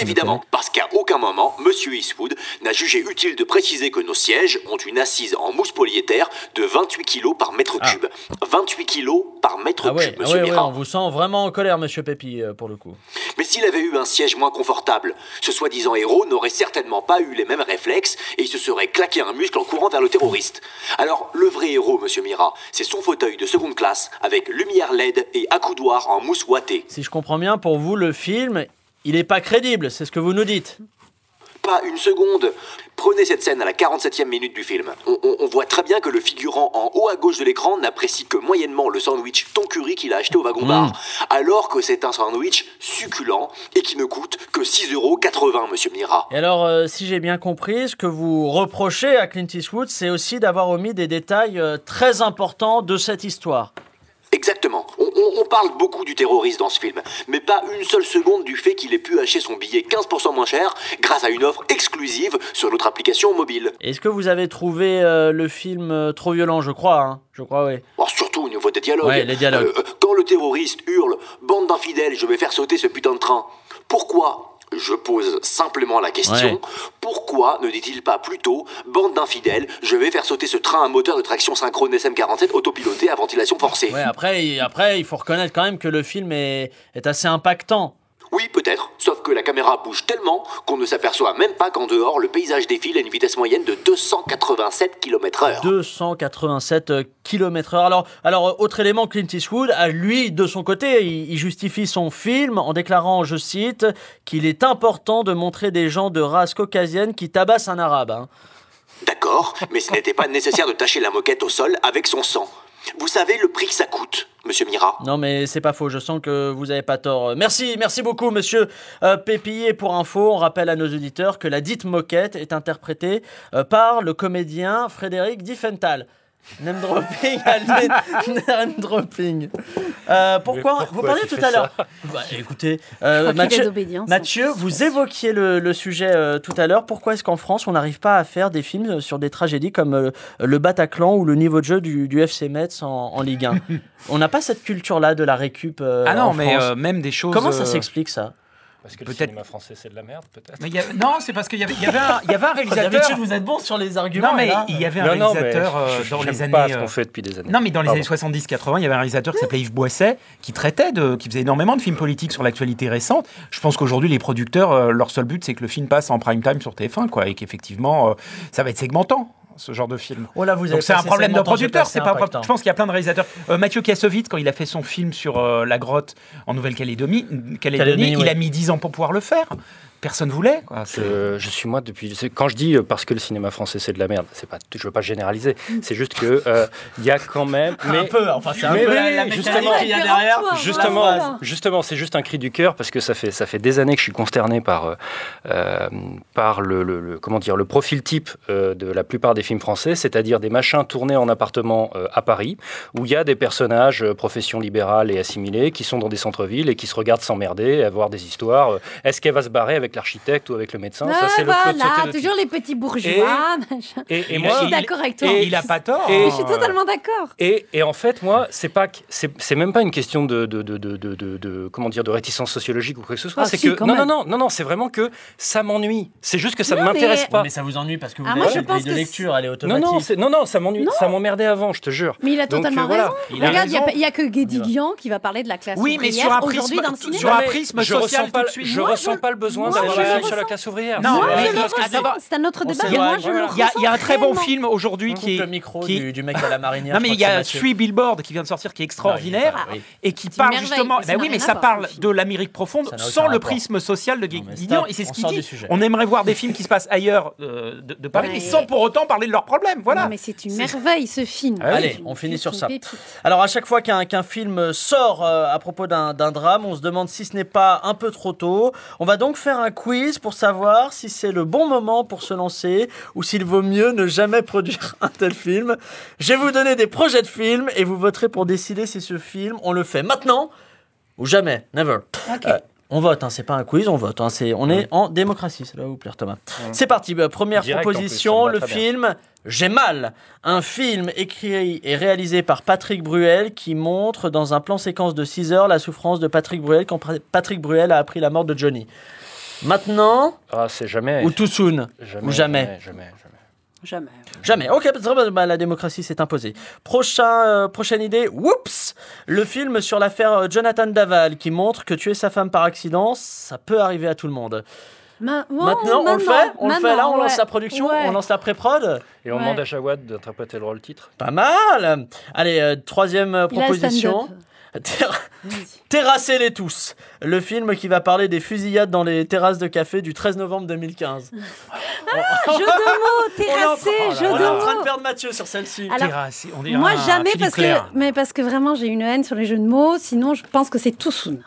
Évidemment, parce qu'à aucun moment, Monsieur Eastwood n'a jugé utile de préciser que nos sièges ont une assise en mousse polyéther de 28 kg par mètre Ah. cube. 28 kg par mètre Ah ouais, cube, ah Monsieur ouais, Mira. on vous sent vraiment en colère, monsieur Pépi, euh, pour le coup. Mais s'il avait eu un siège moins confortable, ce soi-disant héros n'aurait certainement pas eu les mêmes réflexes et il se serait claqué un muscle en courant vers le terroriste. Alors, le vrai héros, Monsieur Mira, c'est son fauteuil de seconde classe avec lumière LED et accoudoir en mousse ouatée. Si je comprends bien, pour vous, le film, il est pas crédible, c'est ce que vous nous dites. Pas une seconde. Prenez cette scène à la 47e minute du film. On, on- on voit très bien que le figurant en haut à gauche de l'écran n'apprécie que moyennement le sandwich thon curry qu'il a acheté au wagon bar, alors que c'est un sandwich succulent et qui ne coûte que 6,80€, monsieur Mira. Et alors, euh, si j'ai bien compris, ce que vous reprochez à Clint Eastwood, c'est aussi d'avoir omis des détails euh, très importants de cette histoire. Exactement. On, on- on parle beaucoup du terroriste dans ce film, mais pas une seule seconde du fait qu'il ait pu acheter son billet 15% moins cher grâce à une offre exclusive sur notre application mobile. Est-ce que vous avez trouvé euh, le film euh, trop violent, je crois hein Je crois, oui. Bon, surtout au niveau des dialogues. Ouais, les dialogues. Euh, quand le terroriste hurle Bande d'infidèles, je vais faire sauter ce putain de train. Pourquoi je pose simplement la question. Ouais. Pourquoi ne dit-il pas plutôt Bande d'infidèles, je vais faire sauter ce train à moteur de traction synchrone SM47 autopiloté à ventilation forcée? Ouais, après, il- après, il faut reconnaître quand même que le film est, est assez impactant. Oui, peut-être, sauf que la caméra bouge tellement qu'on ne s'aperçoit même pas qu'en dehors, le paysage défile à une vitesse moyenne de 287 km/h. 287 km/h. Alors, alors, euh, autre élément, Clint Eastwood, a lui, de son côté, il, il justifie son film en déclarant, je cite, qu'il est important de montrer des gens de race caucasienne qui tabassent un arabe. hein. D'accord, mais ce n'était pas nécessaire de tacher la moquette au sol avec son sang. Vous savez le prix que ça coûte, monsieur Mira Non, mais c'est pas faux. Je sens que vous n'avez pas tort. Merci, merci beaucoup, monsieur euh, Pépillé. Pour info, on rappelle à nos auditeurs que la dite moquette est interprétée euh, par le comédien Frédéric Diffenthal. Name dropping, name dropping. Euh, pourquoi, pourquoi Vous parliez tout à l'heure. Bah, écoutez, euh, Mathieu, d'obédience. Mathieu, vous évoquiez le, le sujet euh, tout à l'heure. Pourquoi est-ce qu'en France, on n'arrive pas à faire des films sur des tragédies comme euh, le Bataclan ou le niveau de jeu du, du FC Metz en, en Ligue 1 On n'a pas cette culture-là de la récup euh, Ah non, en mais France. euh, même des choses. Comment ça euh, s'explique ça? Parce que le Peut-être- cinéma français, c'est de la merde, peut-être. mais il y a- Non, c'est parce qu'il y avait, y avait un, y avait un réalisateur. D'habitude, vous êtes bon sur les arguments. Non, mais là, il y avait un Non, réalisateur euh, je- dans les pas années. ce qu'on fait depuis des années. Non, mais dans les Pardon. années 70-80, il y avait un réalisateur qui s'appelait Yves Boisset, qui traitait de, qui faisait énormément de films politiques sur l'actualité récente. Je pense qu'aujourd'hui, les producteurs, euh, leur seul but, c'est que le film passe en prime time sur TF1, quoi, et qu'effectivement, euh, ça va être segmentant. Ce genre de film. Oh là, vous avez Donc c'est un problème de producteur, c'est pas. impactant. Je pense qu'il y a plein de réalisateurs. Euh, Mathieu Kassovitz, quand il a fait son film sur euh, la grotte en Nouvelle-Calédonie, Calédonie, Calédonie, il oui. a mis 10 ans pour pouvoir le faire. Personne voulait. Quoi. C'est- Je, je suis moi depuis. Quand je dis euh, parce que le cinéma français c'est de la merde, c'est pas. Je veux pas généraliser. C'est juste que euh, il y a quand même. un Mais peu, enfin, c'est un Mais peu oui, la, la oui, mécanique justement. qu'il y a derrière. Voilà. Justement, justement, c'est juste un cri du cœur parce que ça fait ça fait des années que je suis consterné par euh, par le, le- le- comment dire le profil type euh, de la plupart des films français, c'est-à-dire des machins tournés en appartement euh, à Paris où il y a des personnages euh, profession libérale et assimilés qui sont dans des centres-villes et qui se regardent s'emmerder, avoir des histoires. Est-ce qu'elle va se barrer avec l'architecte ou avec le médecin Ça Ah, c'est le Claude voilà, de toujours les petits bourgeois. Et, moi, Je suis d'accord avec toi. Et il a pas tort. Et- hein. Je suis totalement d'accord. Et, et en fait, moi, c'est pas que- c'est c'est même pas une question de, de, de, de, de- de- de- comment dire de réticence sociologique ou quoi que ce soit. Ah, c'est si, que non, non, non, non, non, c'est vraiment que ça m'ennuie. C'est juste que ça ne m'intéresse mais- pas. Mais ça vous ennuie parce que vous Ah, avez une de lecture, elle est Non, automatique. non, c'est- non, non, ça m'ennuie. Ça m'emmerdait avant, je te jure. Mais il a totalement euh, voilà. raison. Regarde, il n'y a, que Guédiguian qui va parler de la classe Oui, mais sur un prisme, le sur un social je ressens pas le besoin moi, film sur la ouvrière. Non, C'est un autre on débat. Il y a, un très bon film aujourd'hui qui est. le micro du, mec à la marinière. Non, mais il y a. Three Billboard qui vient de sortir, qui est extraordinaire et qui parle justement. Bah oui, mais ça parle de l'Amérique profonde sans le prisme social de stop, Et c'est ce on qu'il dit. On aimerait voir des films qui se passent ailleurs euh, de, Paris, mais sans pour autant parler de leurs problèmes. Voilà. Mais c'est une merveille ce film. Ah. Allez, on finit sur ça. Alors à chaque fois qu'un film sort euh, à propos d'un drame, on se demande si ce n'est pas un peu trop tôt. On va donc faire un quiz pour savoir si c'est le bon moment pour se lancer ou s'il vaut mieux ne jamais produire un tel film. Je vais vous donner des projets de films et vous voterez pour décider si ce film, on le fait maintenant ou jamais, never. Ok. Euh, on vote, hein, c'est pas un quiz, on vote. hein, c'est, on est en démocratie, ça doit vous plaire, Thomas. C'est parti, bah, première Direct, en plus, proposition, le bien. film J'ai mal. Un film écrit et réalisé par Patrick Bruel qui montre dans un plan séquence de 6 heures la souffrance de Patrick Bruel quand Patrick Bruel a appris la mort de Johnny. Maintenant Ah, c'est jamais. ou too soon jamais, ou jamais. Jamais, jamais, jamais. Jamais. Jamais. Ok, bah, la démocratie s'est imposée. Prochain, euh, prochaine idée. Whoops Le film sur l'affaire euh, Jonathan Daval qui montre que tuer sa femme par accident, ça peut arriver à tout le monde. Ma- maintenant, on le fait? On le fait là, on lance ouais. la production, Ouais. on lance la pré-prod? Et on Ouais. demande à Jawad d'interpréter le rôle titre. Pas mal Allez, euh, troisième euh, Il a le proposition. stand-up. Terra- Terrassez-les tous Le film qui va parler des fusillades dans les terrasses de café du 13 novembre 2015. Jeu de mots, terrassé, on est en- jeu on est en train de de mots. perdre Mathieu sur celle-ci. Alors, Terrassé, on dirait Moi, un jamais, parce que, mais parce que vraiment, j'ai une haine sur les jeux de mots. Sinon, je pense que c'est tout soon.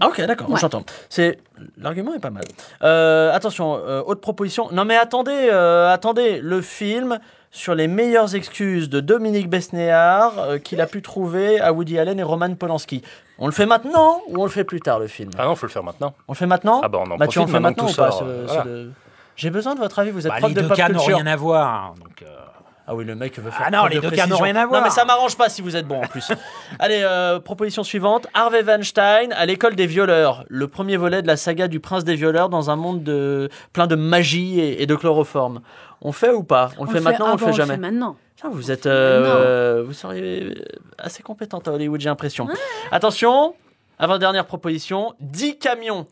Ah ok, d'accord, Ouais. j'entends. C'est l'argument est pas mal. Euh, attention, euh, autre proposition. Non mais attendez, euh, attendez, le film sur les meilleures excuses de Dominique Besnéard euh, qu'il a pu trouver à Woody Allen et Roman Polanski. On le fait maintenant ou on le fait plus tard le film Ah non, faut le faire maintenant. On le fait maintenant Ah bah on en Mathieu, on profite le fait maintenant ou tout pas sort, ce- ce voilà. de- J'ai besoin de votre avis, vous êtes Bah, prof les de deux pop cas n'ont culture. rien à voir. Donc, euh, Ah oui, le mec veut faire Ah non, preuve les de deux cas n'ont précision. rien à Non voir. mais ça m'arrange pas si vous êtes bon en plus. Allez, euh, proposition suivante. Harvey Weinstein à l'école des violeurs. Le premier volet de la saga du prince des violeurs dans un monde de... plein de magie et, et de chloroforme. On fait ou pas? On le fait maintenant ou ah on le fait jamais? maintenant. Tiens, vous êtes... euh, vous seriez assez compétente à Hollywood, j'ai l'impression. Attention, avant-dernière proposition. 10 camions.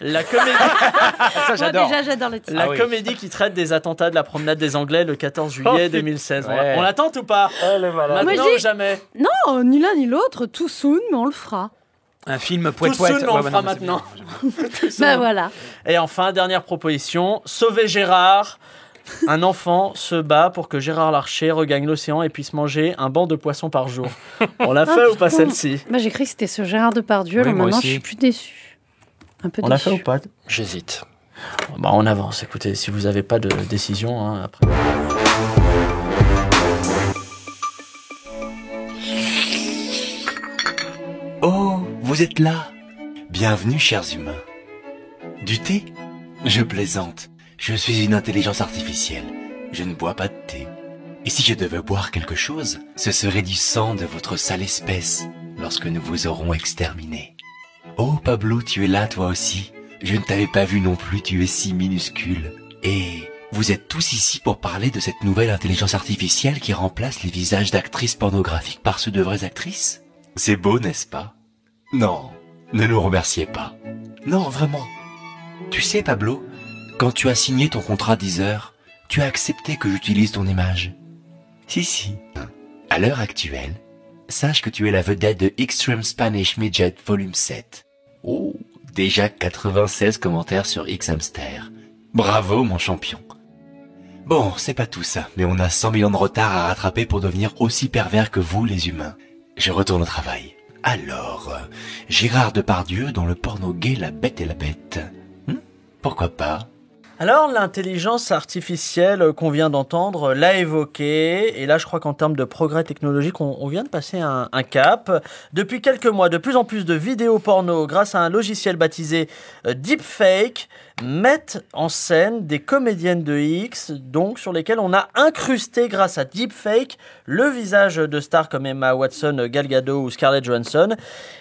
La comédie... ça, Moi, j'adore. déjà, j'adore le titre. La Ah oui. comédie qui traite des attentats de la promenade des Anglais le 14 juillet putain. 2016. On Ouais. la- On l'attend ou pas? Maintenant Moi, je ou jamais? Non, ni l'un ni l'autre, tout soon, mais on le fera. Un film Tout poète soon, mais on Ouais, le bah fera non, maintenant. Ben voilà. Et enfin, dernière proposition, sauver Gérard. Un enfant se bat pour que Gérard Larcher regagne l'océan et puisse manger un banc de poissons par jour. On l'a fait Ah, ou pas celle-ci? Bah, j'ai cru que c'était ce Gérard Depardieu. Oui, alors moi maintenant, aussi. je suis plus déçu. Un peu On l'a fait ou pas? J'hésite. bah, On avance, écoutez, si vous n'avez pas de décision, hein, après. Oh, vous êtes là Bienvenue, chers humains. Du thé? Je plaisante. Je suis une intelligence artificielle. Je ne bois pas de thé. Et si je devais boire quelque chose, ce serait du sang de votre sale espèce, lorsque nous vous aurons exterminé. Oh, Pablo, tu es là toi aussi. Je ne t'avais pas vu non plus, tu es si minuscule. Et vous êtes tous ici pour parler de cette nouvelle intelligence artificielle qui remplace les visages d'actrices pornographiques par ceux de vraies actrices? C'est beau, n'est-ce pas? Non, ne nous remerciez pas. Non, vraiment. Tu sais, Pablo, quand tu as signé ton contrat Deezer, tu as accepté que j'utilise ton image. Si, si. À l'heure actuelle, sache que tu es la vedette de Extreme Spanish Midget Volume 7. Oh, déjà 96 commentaires sur Xhamster. Bravo, mon champion. Bon, c'est pas tout ça, mais on a 100 millions de retard à rattraper pour devenir aussi pervers que vous, les humains. Je retourne au travail. Alors, euh, Gérard Depardieu dans le porno gay La Bête et la Bête. Hmm? Pourquoi pas? Alors, l'intelligence artificielle qu'on vient d'entendre l'a évoqué, et là, je crois qu'en termes de progrès technologique, on, on vient de passer un, un cap. Depuis quelques mois, de plus en plus de vidéos porno, grâce à un logiciel baptisé euh, Deepfake, mettent en scène des comédiennes de X, donc sur lesquelles on a incrusté, grâce à Deepfake, le visage de stars comme Emma Watson, Gal Gadot ou Scarlett Johansson.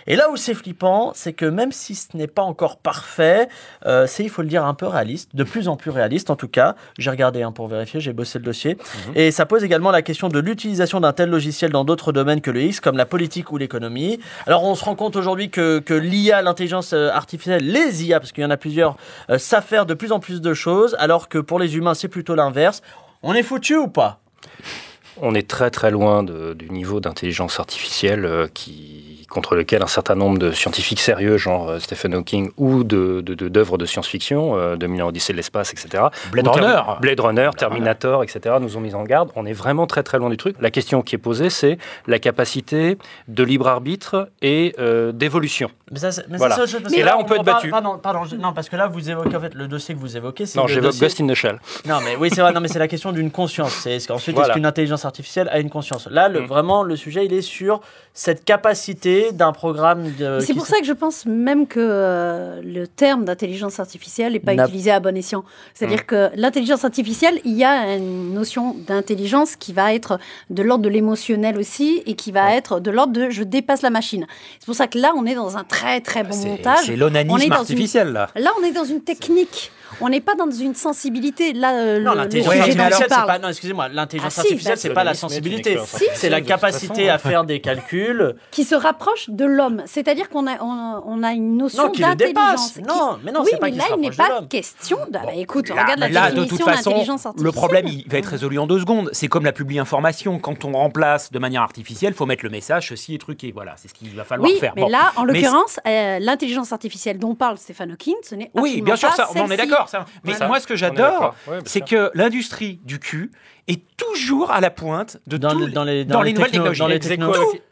Et là où c'est flippant, c'est que même si ce n'est pas encore parfait, euh, c'est, il faut le dire, un peu réaliste, de plus en plus réaliste en tout cas. J'ai regardé hein, pour vérifier, j'ai bossé le dossier. Et ça pose également la question de l'utilisation d'un tel logiciel dans d'autres domaines que le X, comme la politique ou l'économie. Alors on se rend compte aujourd'hui que, que l'IA, l'intelligence euh, artificielle, les IA, parce qu'il y en a plusieurs, euh, savent faire de plus en plus de choses, alors que pour les humains c'est plutôt l'inverse. On est foutu ou pas? On est très très loin du niveau d'intelligence artificielle euh, qui, contre lequel un certain nombre de scientifiques sérieux, genre euh, Stephen Hawking, ou de, de, de- d'œuvres de science-fiction, euh, 2000 ans Odyssée de l'espace, etc. Blade Runner. Blade Runner, Terminator, etc. nous ont mis en garde. On est vraiment très très loin du truc. La question qui est posée, c'est la capacité de libre arbitre et euh, d'évolution. mais ça, c'est- mais Voilà. ça, Et là, on peut être battu. Pardon, pardon, je- non, parce que là, vous évoquez, en fait, le dossier que vous évoquez, c'est Non, j'évoque dossier- Ghost in the Shell. Non, mais oui, c'est vrai. Non, mais c'est la question d'une conscience. C'est est-ce qu'ensuite, Voilà. est-ce qu'une intelligence artificielle a une conscience? Là, le, Mm. vraiment, le sujet, il est sur cette capacité d'un programme de. C'est pour ça que je pense même que euh, le terme d'intelligence artificielle n'est pas utilisé à bon escient. C'est-à-dire Hmm. que l'intelligence artificielle, il y a une notion d'intelligence qui va être de l'ordre de l'émotionnel aussi et qui va être de l'ordre de je dépasse la machine. C'est pour ça que là, on est dans un très très bon montage. C'est On est l'onanisme artificiel, là. Là, on est dans une technique. On n'est pas dans une sensibilité. Là, euh, Non, l'intelligence artificielle, c'est pas. Non, excusez-moi, l'intelligence Ah si, artificielle, bah, c'est pas la sensibilité. Si. C'est la de capacité façon. à faire des calculs. qui se rapproche de l'homme. C'est-à-dire qu'on a, on, on a une notion d'intelligence. Non, mais non, oui, c'est pas mais là, il n'est de pas question. de- bah, écoute, Là, regarde la là, de définition toute façon, d'intelligence artificielle. le problème, il va être résolu en deux secondes. C'est comme la publi information. Quand on remplace de manière artificielle, il faut mettre le message, ceci est truqué. Voilà, c'est ce qu'il va falloir faire. mais Bon. là, en l'occurrence, euh, l'intelligence artificielle dont parle Stéphane Hawking, ce n'est Oui, bien sûr, ça, on en est celle-ci. D'accord. ça. Mais moi, ce que j'adore. Ouais, c'est que l'industrie du cul est toujours à la pointe de Dans, le- les- dans les, dans les techno- nouvelles technologies. Dans les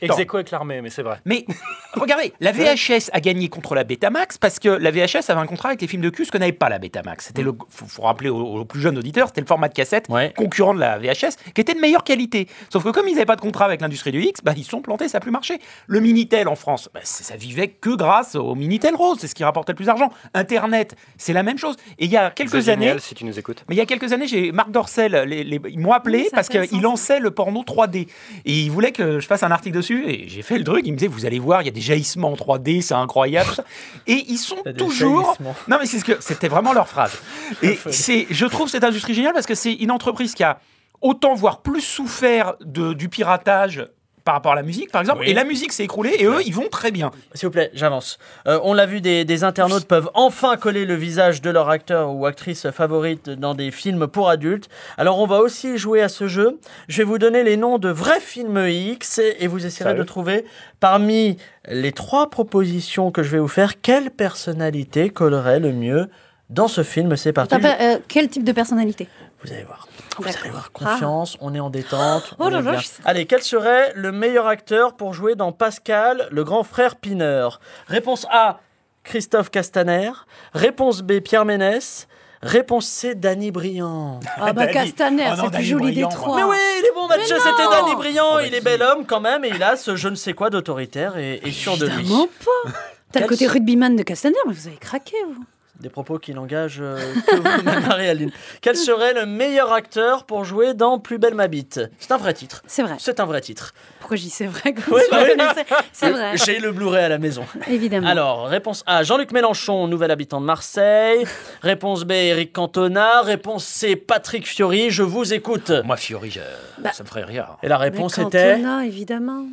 avec- l'armée, mais c'est vrai. Mais regardez, la VHS a gagné contre la Betamax parce que la VHS avait un contrat avec les films de cul, ce que n'avait pas la Betamax. C'était le, faut, faut rappeler aux, aux plus jeunes auditeurs, c'était le format de cassette Ouais. concurrent de la VHS, qui était de meilleure qualité. Sauf que comme ils n'avaient pas de contrat avec l'industrie du X, bah, ils se sont plantés, ça n'a plus marché. Le Minitel en France, bah, ça vivait que grâce au Minitel Rose, c'est ce qui rapportait le plus d'argent. Internet, c'est la même chose. Et il y a quelques Xavier années, Niel, si tu nous écoutes. mais il y a quelques années, j'ai Marc Dorcel, les- les- ils m'ont appelé Oui, parce qu'il ça. lançait le porno 3D. Et il voulait que je fasse un article dessus. Et j'ai fait le truc. Il me disait, vous allez voir, il y a des jaillissements en 3D, c'est incroyable. Et ils sont toujours. Non, mais c'est ce que c'était vraiment leur phrase. Et c'est, je trouve cette industrie géniale parce que c'est une entreprise qui a autant, voire plus souffert de, du piratage par rapport à la musique, par exemple. Oui. Et la musique s'est écroulée et eux, ils vont très bien. S'il vous plaît, j'avance. Euh, on l'a vu, des, des internautes peuvent enfin coller le visage de leur acteur ou actrice favorite dans des films pour adultes. Alors on va aussi jouer à ce jeu. Je vais vous donner les noms de vrais films X et, vous essayerez de trouver parmi les trois propositions que je vais vous faire quelle personnalité collerait le mieux dans ce film. C'est parti. Euh, quel type de personnalité? Vous allez voir. Vous allez voir. Confiance, on est en détente. Oh on là est là, bien. je- Allez, quel serait le meilleur acteur pour jouer dans Pascal, le grand frère Pineur Réponse A, Christophe Castaner. Réponse B, Pierre Ménès. Réponse C, Danny Briand. Ah bah Danny. Castaner, Oh c'est le plus joli des trois. Mais oui, il est bon, Mathieu, c'était Danny Briand. Oh, bah, il est bel homme quand même, et il a ce je ne sais quoi d'autoritaire et, et sûr de lui. Évidemment pas. T'as le côté rugbyman de Castaner, mais vous avez craqué, vous. Des propos qui n'engagent euh, que vous, Marie-Aline. Quel serait le meilleur acteur pour jouer dans Plus belle ma bite? C'est un vrai titre. C'est vrai. C'est un vrai titre. Pourquoi je dis c'est vrai comme bah oui. C'est vrai, J'ai le Blu-ray à la maison. évidemment. Alors, réponse A, Jean-Luc Mélenchon, nouvel habitant de Marseille. Réponse B, Eric Cantona. Réponse C, Patrick Fiori. Je vous écoute. Moi, Fiori, je- Bah. ça me ferait rire. Et la Mais réponse était Cantona, évidemment.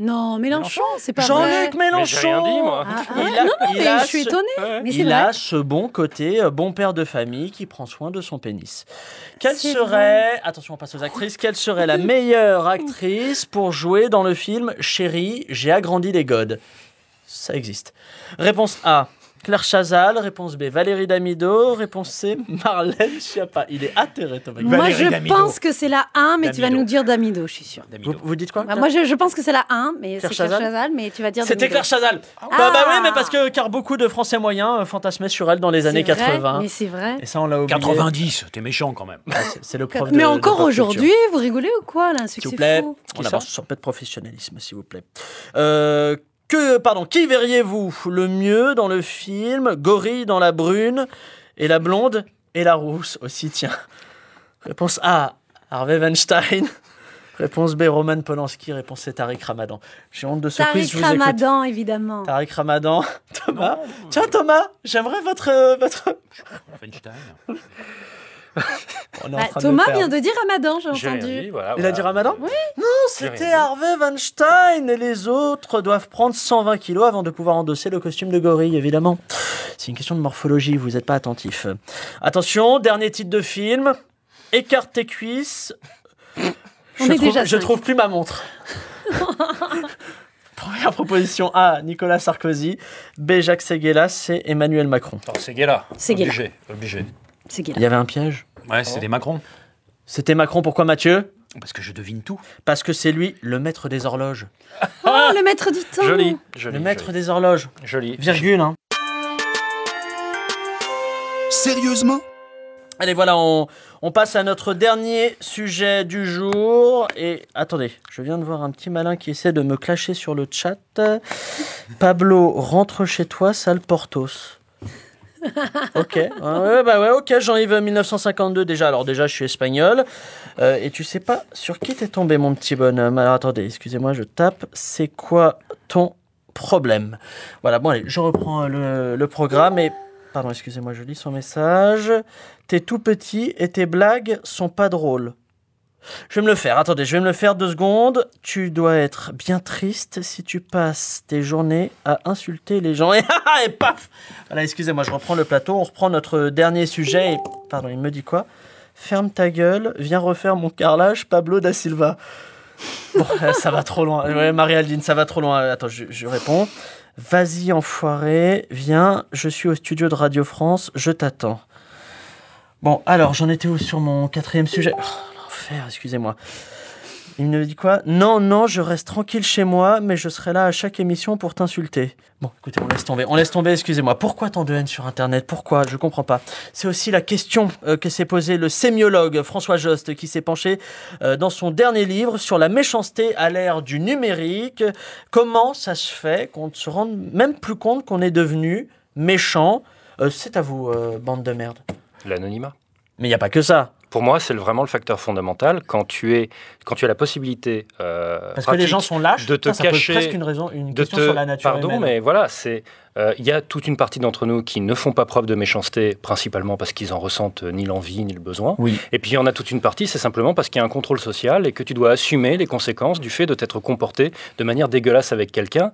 Non, Mélenchon, c'est pas Jean-Luc. Mélenchon. Rien dit, moi. Ah, ah Il a- non, non, il mais a je suis ce- étonnée. Mais Il a ce bon côté, euh, bon père de famille qui prend soin de son pénis. Quelle serait, attention on passe aux actrices, quelle serait la meilleure actrice pour jouer dans le film Chérie, j'ai agrandi les godes? Ça existe. Réponse A, Claire Chazal. Réponse B, Valérie Damido. Réponse C, Marlène Schiappa. Il est atterré Thomas. Moi, Valérie je Damido. pense que c'est la 1, mais tu vas Damido. nous dire Damido, je suis sûre. Vous, Damido. vous dites quoi Bah, moi, je, je pense que c'est la 1, mais Claire c'est Claire Chazal Chazal, mais tu vas dire C'était Damido. Claire Chazal. Ah. Bah, bah oui, mais parce que car beaucoup de Français moyens euh, fantasmaient sur elle dans les années vrai, 80. Mais c'est vrai. Et ça, on l'a oublié. 90, t'es méchant quand même. Ah, c'est- le prof Mais de encore aujourd'hui, vous rigolez ou quoi là Un S'il succès vous plaît, fou. on avance sur un peu de professionnalisme, s'il vous plaît. Euh, que, pardon, qui verriez-vous le mieux dans le film Gorille dans la brune et la blonde et la rousse aussi, tiens. Réponse A, Harvey Weinstein. Réponse B, Roman Polanski. Réponse C, Tariq Ramadan. J'ai honte de ce quiz, Tariq je vous écoute. Ramadan, évidemment. Tariq Ramadan. Thomas. Tiens, Thomas, j'aimerais votre. euh, votre... Weinstein. On est en Bah, train Thomas vient de dire Ramadan, j'ai entendu. dit, voilà. Il a dit Ramadan Oui. Non, c'était. Harvey Weinstein et les autres doivent prendre 120 kilos avant de pouvoir endosser le costume de gorille, évidemment. C'est une question de morphologie, vous n'êtes pas attentif. Attention, dernier titre de film. Écarte tes cuisses. On je est trouve, déjà je trouve plus ma montre. Première proposition A, Nicolas Sarkozy. B, Jacques Seguela. C, Emmanuel Macron. Seguela. Obligé, obligé. Il y avait un piège? Ouais, c'est des Macron. C'était Macron, pourquoi Mathieu? Parce que je devine tout. Parce que c'est lui, le maître des horloges. Oh, le maître du temps. Joli, joli. Le maître joli. des horloges. Joli. Virgule, hein. Sérieusement? Allez, voilà, on, on passe à notre dernier sujet du jour. Et attendez, je viens de voir un petit malin qui essaie de me clasher sur le chat. Pablo, rentre chez toi, sale Portos. Ok, ouais, bah ouais, ok, Jean-Yves 1952 déjà. Alors déjà, je suis espagnol. Euh, et tu sais pas sur qui t'es tombé, mon petit bonhomme. Alors attendez, excusez-moi, je tape. C'est quoi ton problème? Voilà, bon allez, je reprends le, le programme et... Pardon, excusez-moi, je lis son message. T'es tout petit et tes blagues sont pas drôles. Je vais me le faire. Attendez, je vais me le faire deux secondes. Tu dois être bien triste si tu passes tes journées à insulter les gens. Et, paf Voilà, excusez-moi, je reprends le plateau. On reprend notre dernier sujet. Et, pardon, il me dit quoi? Ferme ta gueule, viens refaire mon carrelage, Pablo da Silva. Bon, ça va trop loin. Marie-Aldine, ça va trop loin. Attends, je, je réponds. Vas-y, enfoiré, viens, je suis au studio de Radio France, je t'attends. Bon, alors, j'en étais où sur mon quatrième sujet? Excusez-moi. Il me dit quoi? Non, non, je reste tranquille chez moi, mais je serai là à chaque émission pour t'insulter. Bon, écoutez, on laisse tomber. On laisse tomber, excusez-moi. Pourquoi tant de haine sur Internet? Pourquoi? Je comprends pas. C'est aussi la question euh, que s'est posée le sémiologue François Jost, qui s'est penché euh, dans son dernier livre sur la méchanceté à l'ère du numérique. Comment ça se fait qu'on ne se rende même plus compte qu'on est devenu méchant? Euh, C'est à vous, bande de merde. L'anonymat. Mais il n'y a pas que ça. Pour moi, c'est vraiment le facteur fondamental quand tu es quand tu as la possibilité euh, Parce que les gens sont lâches. de te ça pose cacher, presque une raison, une question te- sur la nature Pardon, humaine. mais voilà, c'est il y a toute une partie d'entre nous qui ne font pas preuve de méchanceté, principalement parce qu'ils en ressentent ni l'envie ni le besoin. Oui. Et puis il y en a toute une partie, c'est simplement parce qu'il y a un contrôle social et que tu dois assumer les conséquences du fait de t'être comporté de manière dégueulasse avec quelqu'un.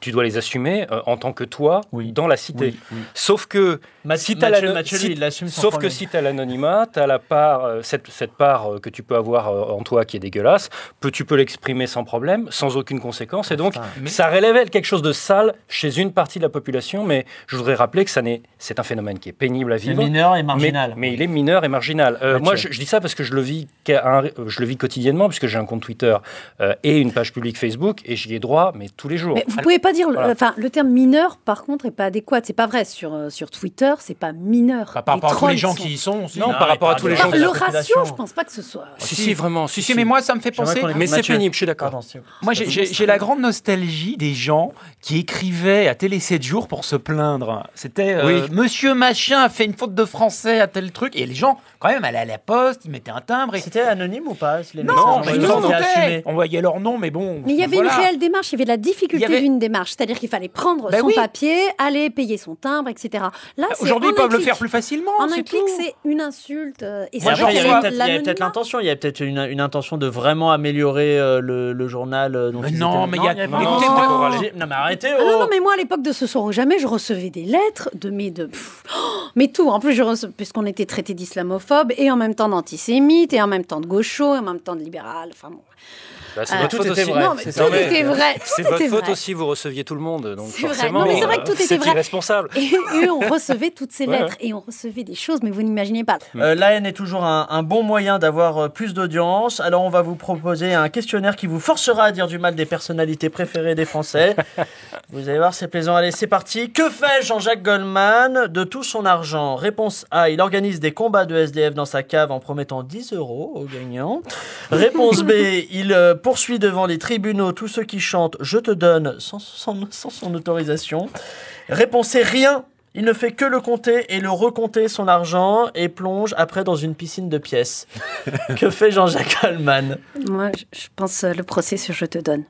Tu dois les assumer euh, en tant que toi Oui. dans la cité. Oui, oui. Sauf que Mathieu- si Mathieu, sauf problème. que tu as l'anonymat, tu as la part, euh, cette, cette part euh, que tu peux avoir euh, en toi qui est dégueulasse, peux, tu peux l'exprimer sans problème, sans aucune conséquence. Et donc, Putain. ça révèle quelque chose de sale chez une partie de la population, mais je voudrais rappeler que ça n'est, c'est un phénomène qui est pénible à vivre. mineur et Mais, marginal. mais il est mineur et marginal. Euh, moi, je, je dis ça parce que je le vis, qu'à un- je le vis quotidiennement, puisque j'ai un compte Twitter euh, et une page publique Facebook, et j'y ai droit, mais tous les jours. Mais vous pouvez pas dire, Voilà. enfin, le terme mineur, par contre, est pas adéquat. C'est pas vrai sur euh, sur Twitter, c'est pas mineur. Bah, par Les rapport à tous les gens sont- qui y sont. aussi. Non, par rapport à tous les gens le ratio, population. je pense pas que ce soit. si, si, vraiment. Si, si, mais moi, ça me fait penser. Mais c'est pénible, je suis d'accord. Moi, j'ai la grande nostalgie des gens qui écrivaient à Télé 7 jours pour se plaindre. C'était euh, Oui. Monsieur Machin a fait une faute de français à tel truc. Et les gens, quand même, allaient à la poste, ils mettaient un timbre. Et... C'était anonyme ou pas les Non, mais ils. On voyait leur nom, mais bon. Mais il y avait voilà. une réelle démarche, il y avait de la difficulté avait- d'une démarche, c'est-à-dire qu'il fallait prendre Ben son oui. papier, aller payer son timbre, etc. Là, Aujourd'hui, ils peuvent le faire plus facilement. En un clic, c'est une insulte. euh, Et après, il y vrai avait que peut-être l'intention, il y avait peut-être une, une intention de vraiment améliorer euh, le, le journal. euh, dont Mais ils non, mais il y a- Non, mais arrêtez, Ah non, oh non, mais moi, à l'époque de Ce jamais, je recevais des lettres de mes... De, oh, mais tout, en plus, je puisqu'on était traité d'islamophobe, et en même temps d'antisémite, et en même temps de gaucho, et en même temps de libéral, enfin. Bah, c'est Ah, votre tout faute était aussi. vrai, non, mais c'est tout mais- était vrai, C'est tout votre faute vrai. aussi, vous receviez tout le monde. Donc C'est vrai. Non, mais c'est vrai euh, que tout était c'est vrai. irresponsable. Et eux, on recevait toutes ces Ouais, lettres, et on recevait des choses, mais vous n'imaginez pas. Euh, la haine est toujours un, un bon moyen d'avoir euh, plus d'audience. Alors, on va vous proposer un questionnaire qui vous forcera à dire du mal des personnalités préférées des Français. vous allez voir, c'est plaisant. Allez, c'est parti. Que fait Jean-Jacques Goldman de tout son argent? Réponse A. Il organise des combats de SDF dans sa cave en promettant 10 euros aux gagnants. Réponse B. Il euh, poursuit devant les tribunaux tous ceux qui chantent Je te donne sans, sans- sans son autorisation. Réponse. Rien. Il ne fait que le compter et le recompter son argent et plonge après dans une piscine de pièces. que fait Jean-Jacques Goldman Moi, je, je pense euh, le procès sur Je te donne.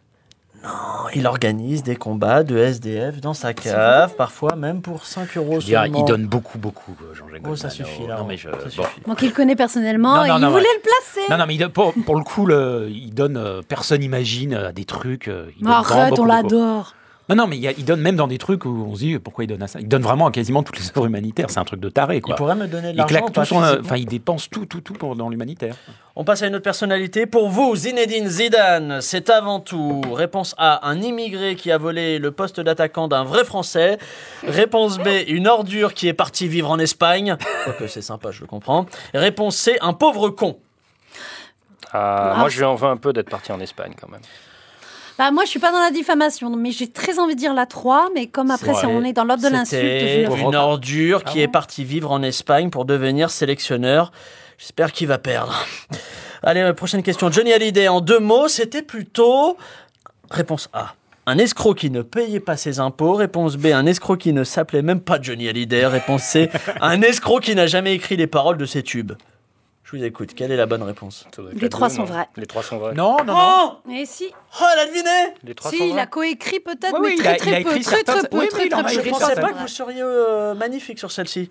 Il organise des combats de SDF dans sa cave, parfois même pour 5 euros Je veux dire, seulement. il donne beaucoup, beaucoup, euh, Jean-Jacques Oh, ça suffit là. Non, mais je. ça bon. suffit. Donc, il le connaît personnellement, Non, et non, il non, voulait ouais. le placer. Non, non, mais il pour, pour le coup, le- il donne. euh, personne imagine euh, des trucs. euh, il donne arrête, on l'adore. Non, non, mais il, a- il donne même dans des trucs où on se dit pourquoi il donne à ça? Il donne vraiment à quasiment toutes les œuvres humanitaires. C'est un truc de taré, Il quoi. pourrait me donner de Il l'argent claque ou pas tout son. physiquement Enfin, il dépense tout, tout, tout pour, dans l'humanitaire. On passe à une autre personnalité. Pour vous, Zinedine Zidane, c'est avant tout réponse A, un immigré qui a volé le poste d'attaquant d'un vrai Français. Réponse B, une ordure qui est partie vivre en Espagne. Quoique c'est sympa, je le comprends. Réponse C, un pauvre con. Ah, Ah. moi, je lui en veux un peu d'être parti en Espagne quand même. Bah, moi, je suis pas dans la diffamation, mais j'ai très envie de dire la 3, mais comme après, si on est dans l'ordre de l'insulte, je une ordure qui est parti vivre en Espagne pour devenir sélectionneur. J'espère qu'il va perdre. Allez, prochaine question. Johnny Hallyday, en deux mots, c'était plutôt... Réponse A. Un escroc qui ne payait pas ses impôts. Réponse B. Un escroc qui ne s'appelait même pas Johnny Hallyday. Réponse C. Un escroc qui n'a jamais écrit les paroles de ses tubes. Je vous écoute. Quelle est la bonne réponse être Les trois deux, sont vrais. Les trois sont vrais. Non, non, non. Oh Et si Oh, elle a deviné Les trois sont Si, il a coécrit peut-être, Oui, mais très a- très peu, écrit très très peu. Je ne pensais pas que vous seriez euh, magnifique sur celle-ci.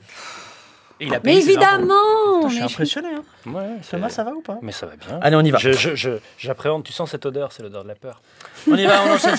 Et il a Mais évidemment Je suis impressionné. Hein. Ouais, Thomas, ça va ou pas? Mais ça va bien. Allez, on y va. Je- je- je- J'appréhende, tu sens cette odeur, c'est l'odeur de la peur. On y va, on enchaîne.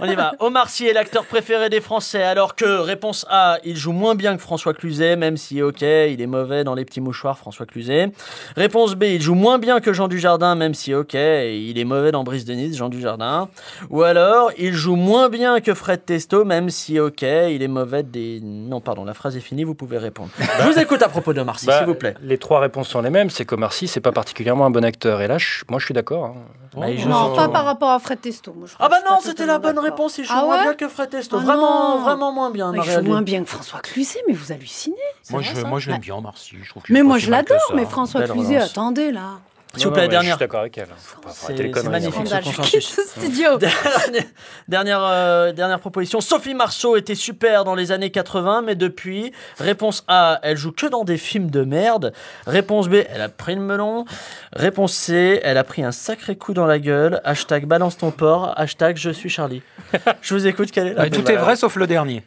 on y va. Omar Sy est l'acteur préféré des Français, alors que, réponse A, il joue moins bien que François Cluzet, même si, ok, il est mauvais dans les petits mouchoirs, François Cluzet. Réponse B, il joue moins bien que Jean Dujardin, même si, ok, il est mauvais dans Brice de Nice, Jean Dujardin. Ou alors, il joue moins bien que Fred Testo, même si, ok, il est mauvais des... Non, pardon, la phrase est finie, vous pouvez répondre. Je vous écoute à propos d'Omar Sy, Bah, s'il vous plaît. Les trois réponses sont les mêmes. C'est qu'Omar Sy, c'est pas particulièrement un bon acteur. Et là, je- moi, je suis d'accord. hein. Bah, joue Non, pas par rapport à Fred Testo. moi, je Ah bah non, c'était la bonne réponse, il joue Ah moins ouais bien que Fred Testo. Ah vraiment, vraiment moins bien, Il joue moins bien que François Cluzet, mais vous hallucinez. Moi, vrai, je, moi, je l'aime Ouais. bien, Marcy. Je trouve Mais moi, je l'adore, mais François Belle Cluzet, attendez là. S'il vous plaît, dernière. Je suis d'accord avec elle. Faut pas C'est- arrêter les c'est conneries, magnifique, hein. ce consensus. studio. Dernière, dernière, euh, dernière proposition. Sophie Marceau était super dans les années 80, mais depuis, réponse A, elle joue que dans des films de merde. Réponse B, elle a pris le melon. Réponse C, elle a pris un sacré coup dans la gueule. Hashtag balance ton porc. Hashtag je suis Charlie. Je vous écoute, quelle est la Ouais, tout est vrai sauf le dernier.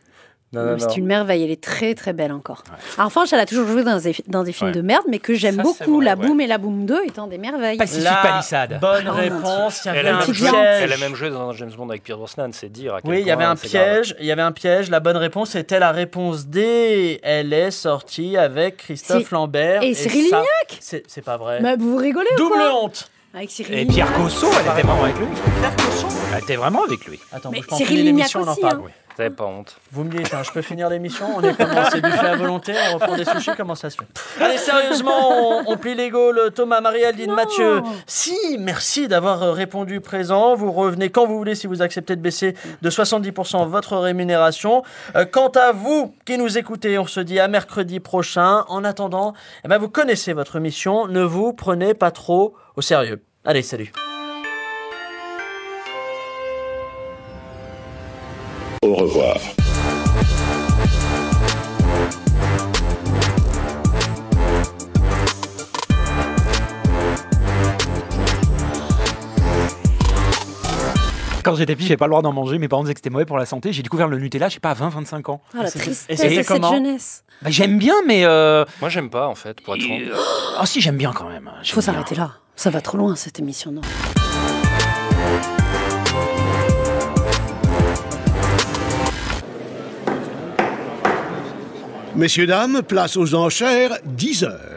C'est une merveille, elle est très très belle encore. Alors, en revanche, elle a toujours joué dans des, dans des films Ouais. de merde, mais que j'aime beaucoup. vrai, la ouais. Boom et la Boom 2 étant des merveilles. Pacifique La palissade. bonne Oh, réponse. Il y avait Elle a, un piège. elle a même joué dans James Bond avec Pierre Brosnan, c'est dire à quel Oui, il y avait point un piège. Il y avait un piège. La bonne réponse était la réponse D. Elle est sortie avec Christophe Lambert. et Cyril Lignac C'est pas vrai. Mais vous rigolez ou Double quoi honte. Avec Cyril Et Lignac. Pierre Cosso, elle était vraiment avec lui. Pierre Cochon. Elle était vraiment avec lui. Attends, Mais Cyril Lignac on en aussi, parle. Vous avez pas honte. Vous me dites, hein, je peux finir l'émission On est comment C'est buffet à volonté On reprend des sushis Comment ça se fait? Allez, sérieusement, on, on plie les Gaules. Thomas, Marie-Aldine. Mathieu. Si, merci d'avoir euh, répondu présent. Vous revenez quand vous voulez si vous acceptez de baisser de 70% votre rémunération. Euh, quant à vous qui nous écoutez, on se dit à mercredi prochain. En attendant, eh ben, vous connaissez votre mission. Ne vous prenez pas trop au sérieux. Allez, salut. J'étais petit, j'avais pas le droit d'en manger. Mes parents disaient que c'était mauvais pour la santé. J'ai découvert le Nutella, je sais pas, à 20-25 ans. Ah, la tristesse de cette jeunesse. Bah, j'aime bien, mais. Euh... Moi, j'aime pas, en fait, pour être franc. et, Ah, si, j'aime bien quand même. Il J'aime faut s'arrêter là. Ça va trop loin, cette émission, non Messieurs, dames, place aux enchères, 10 heures.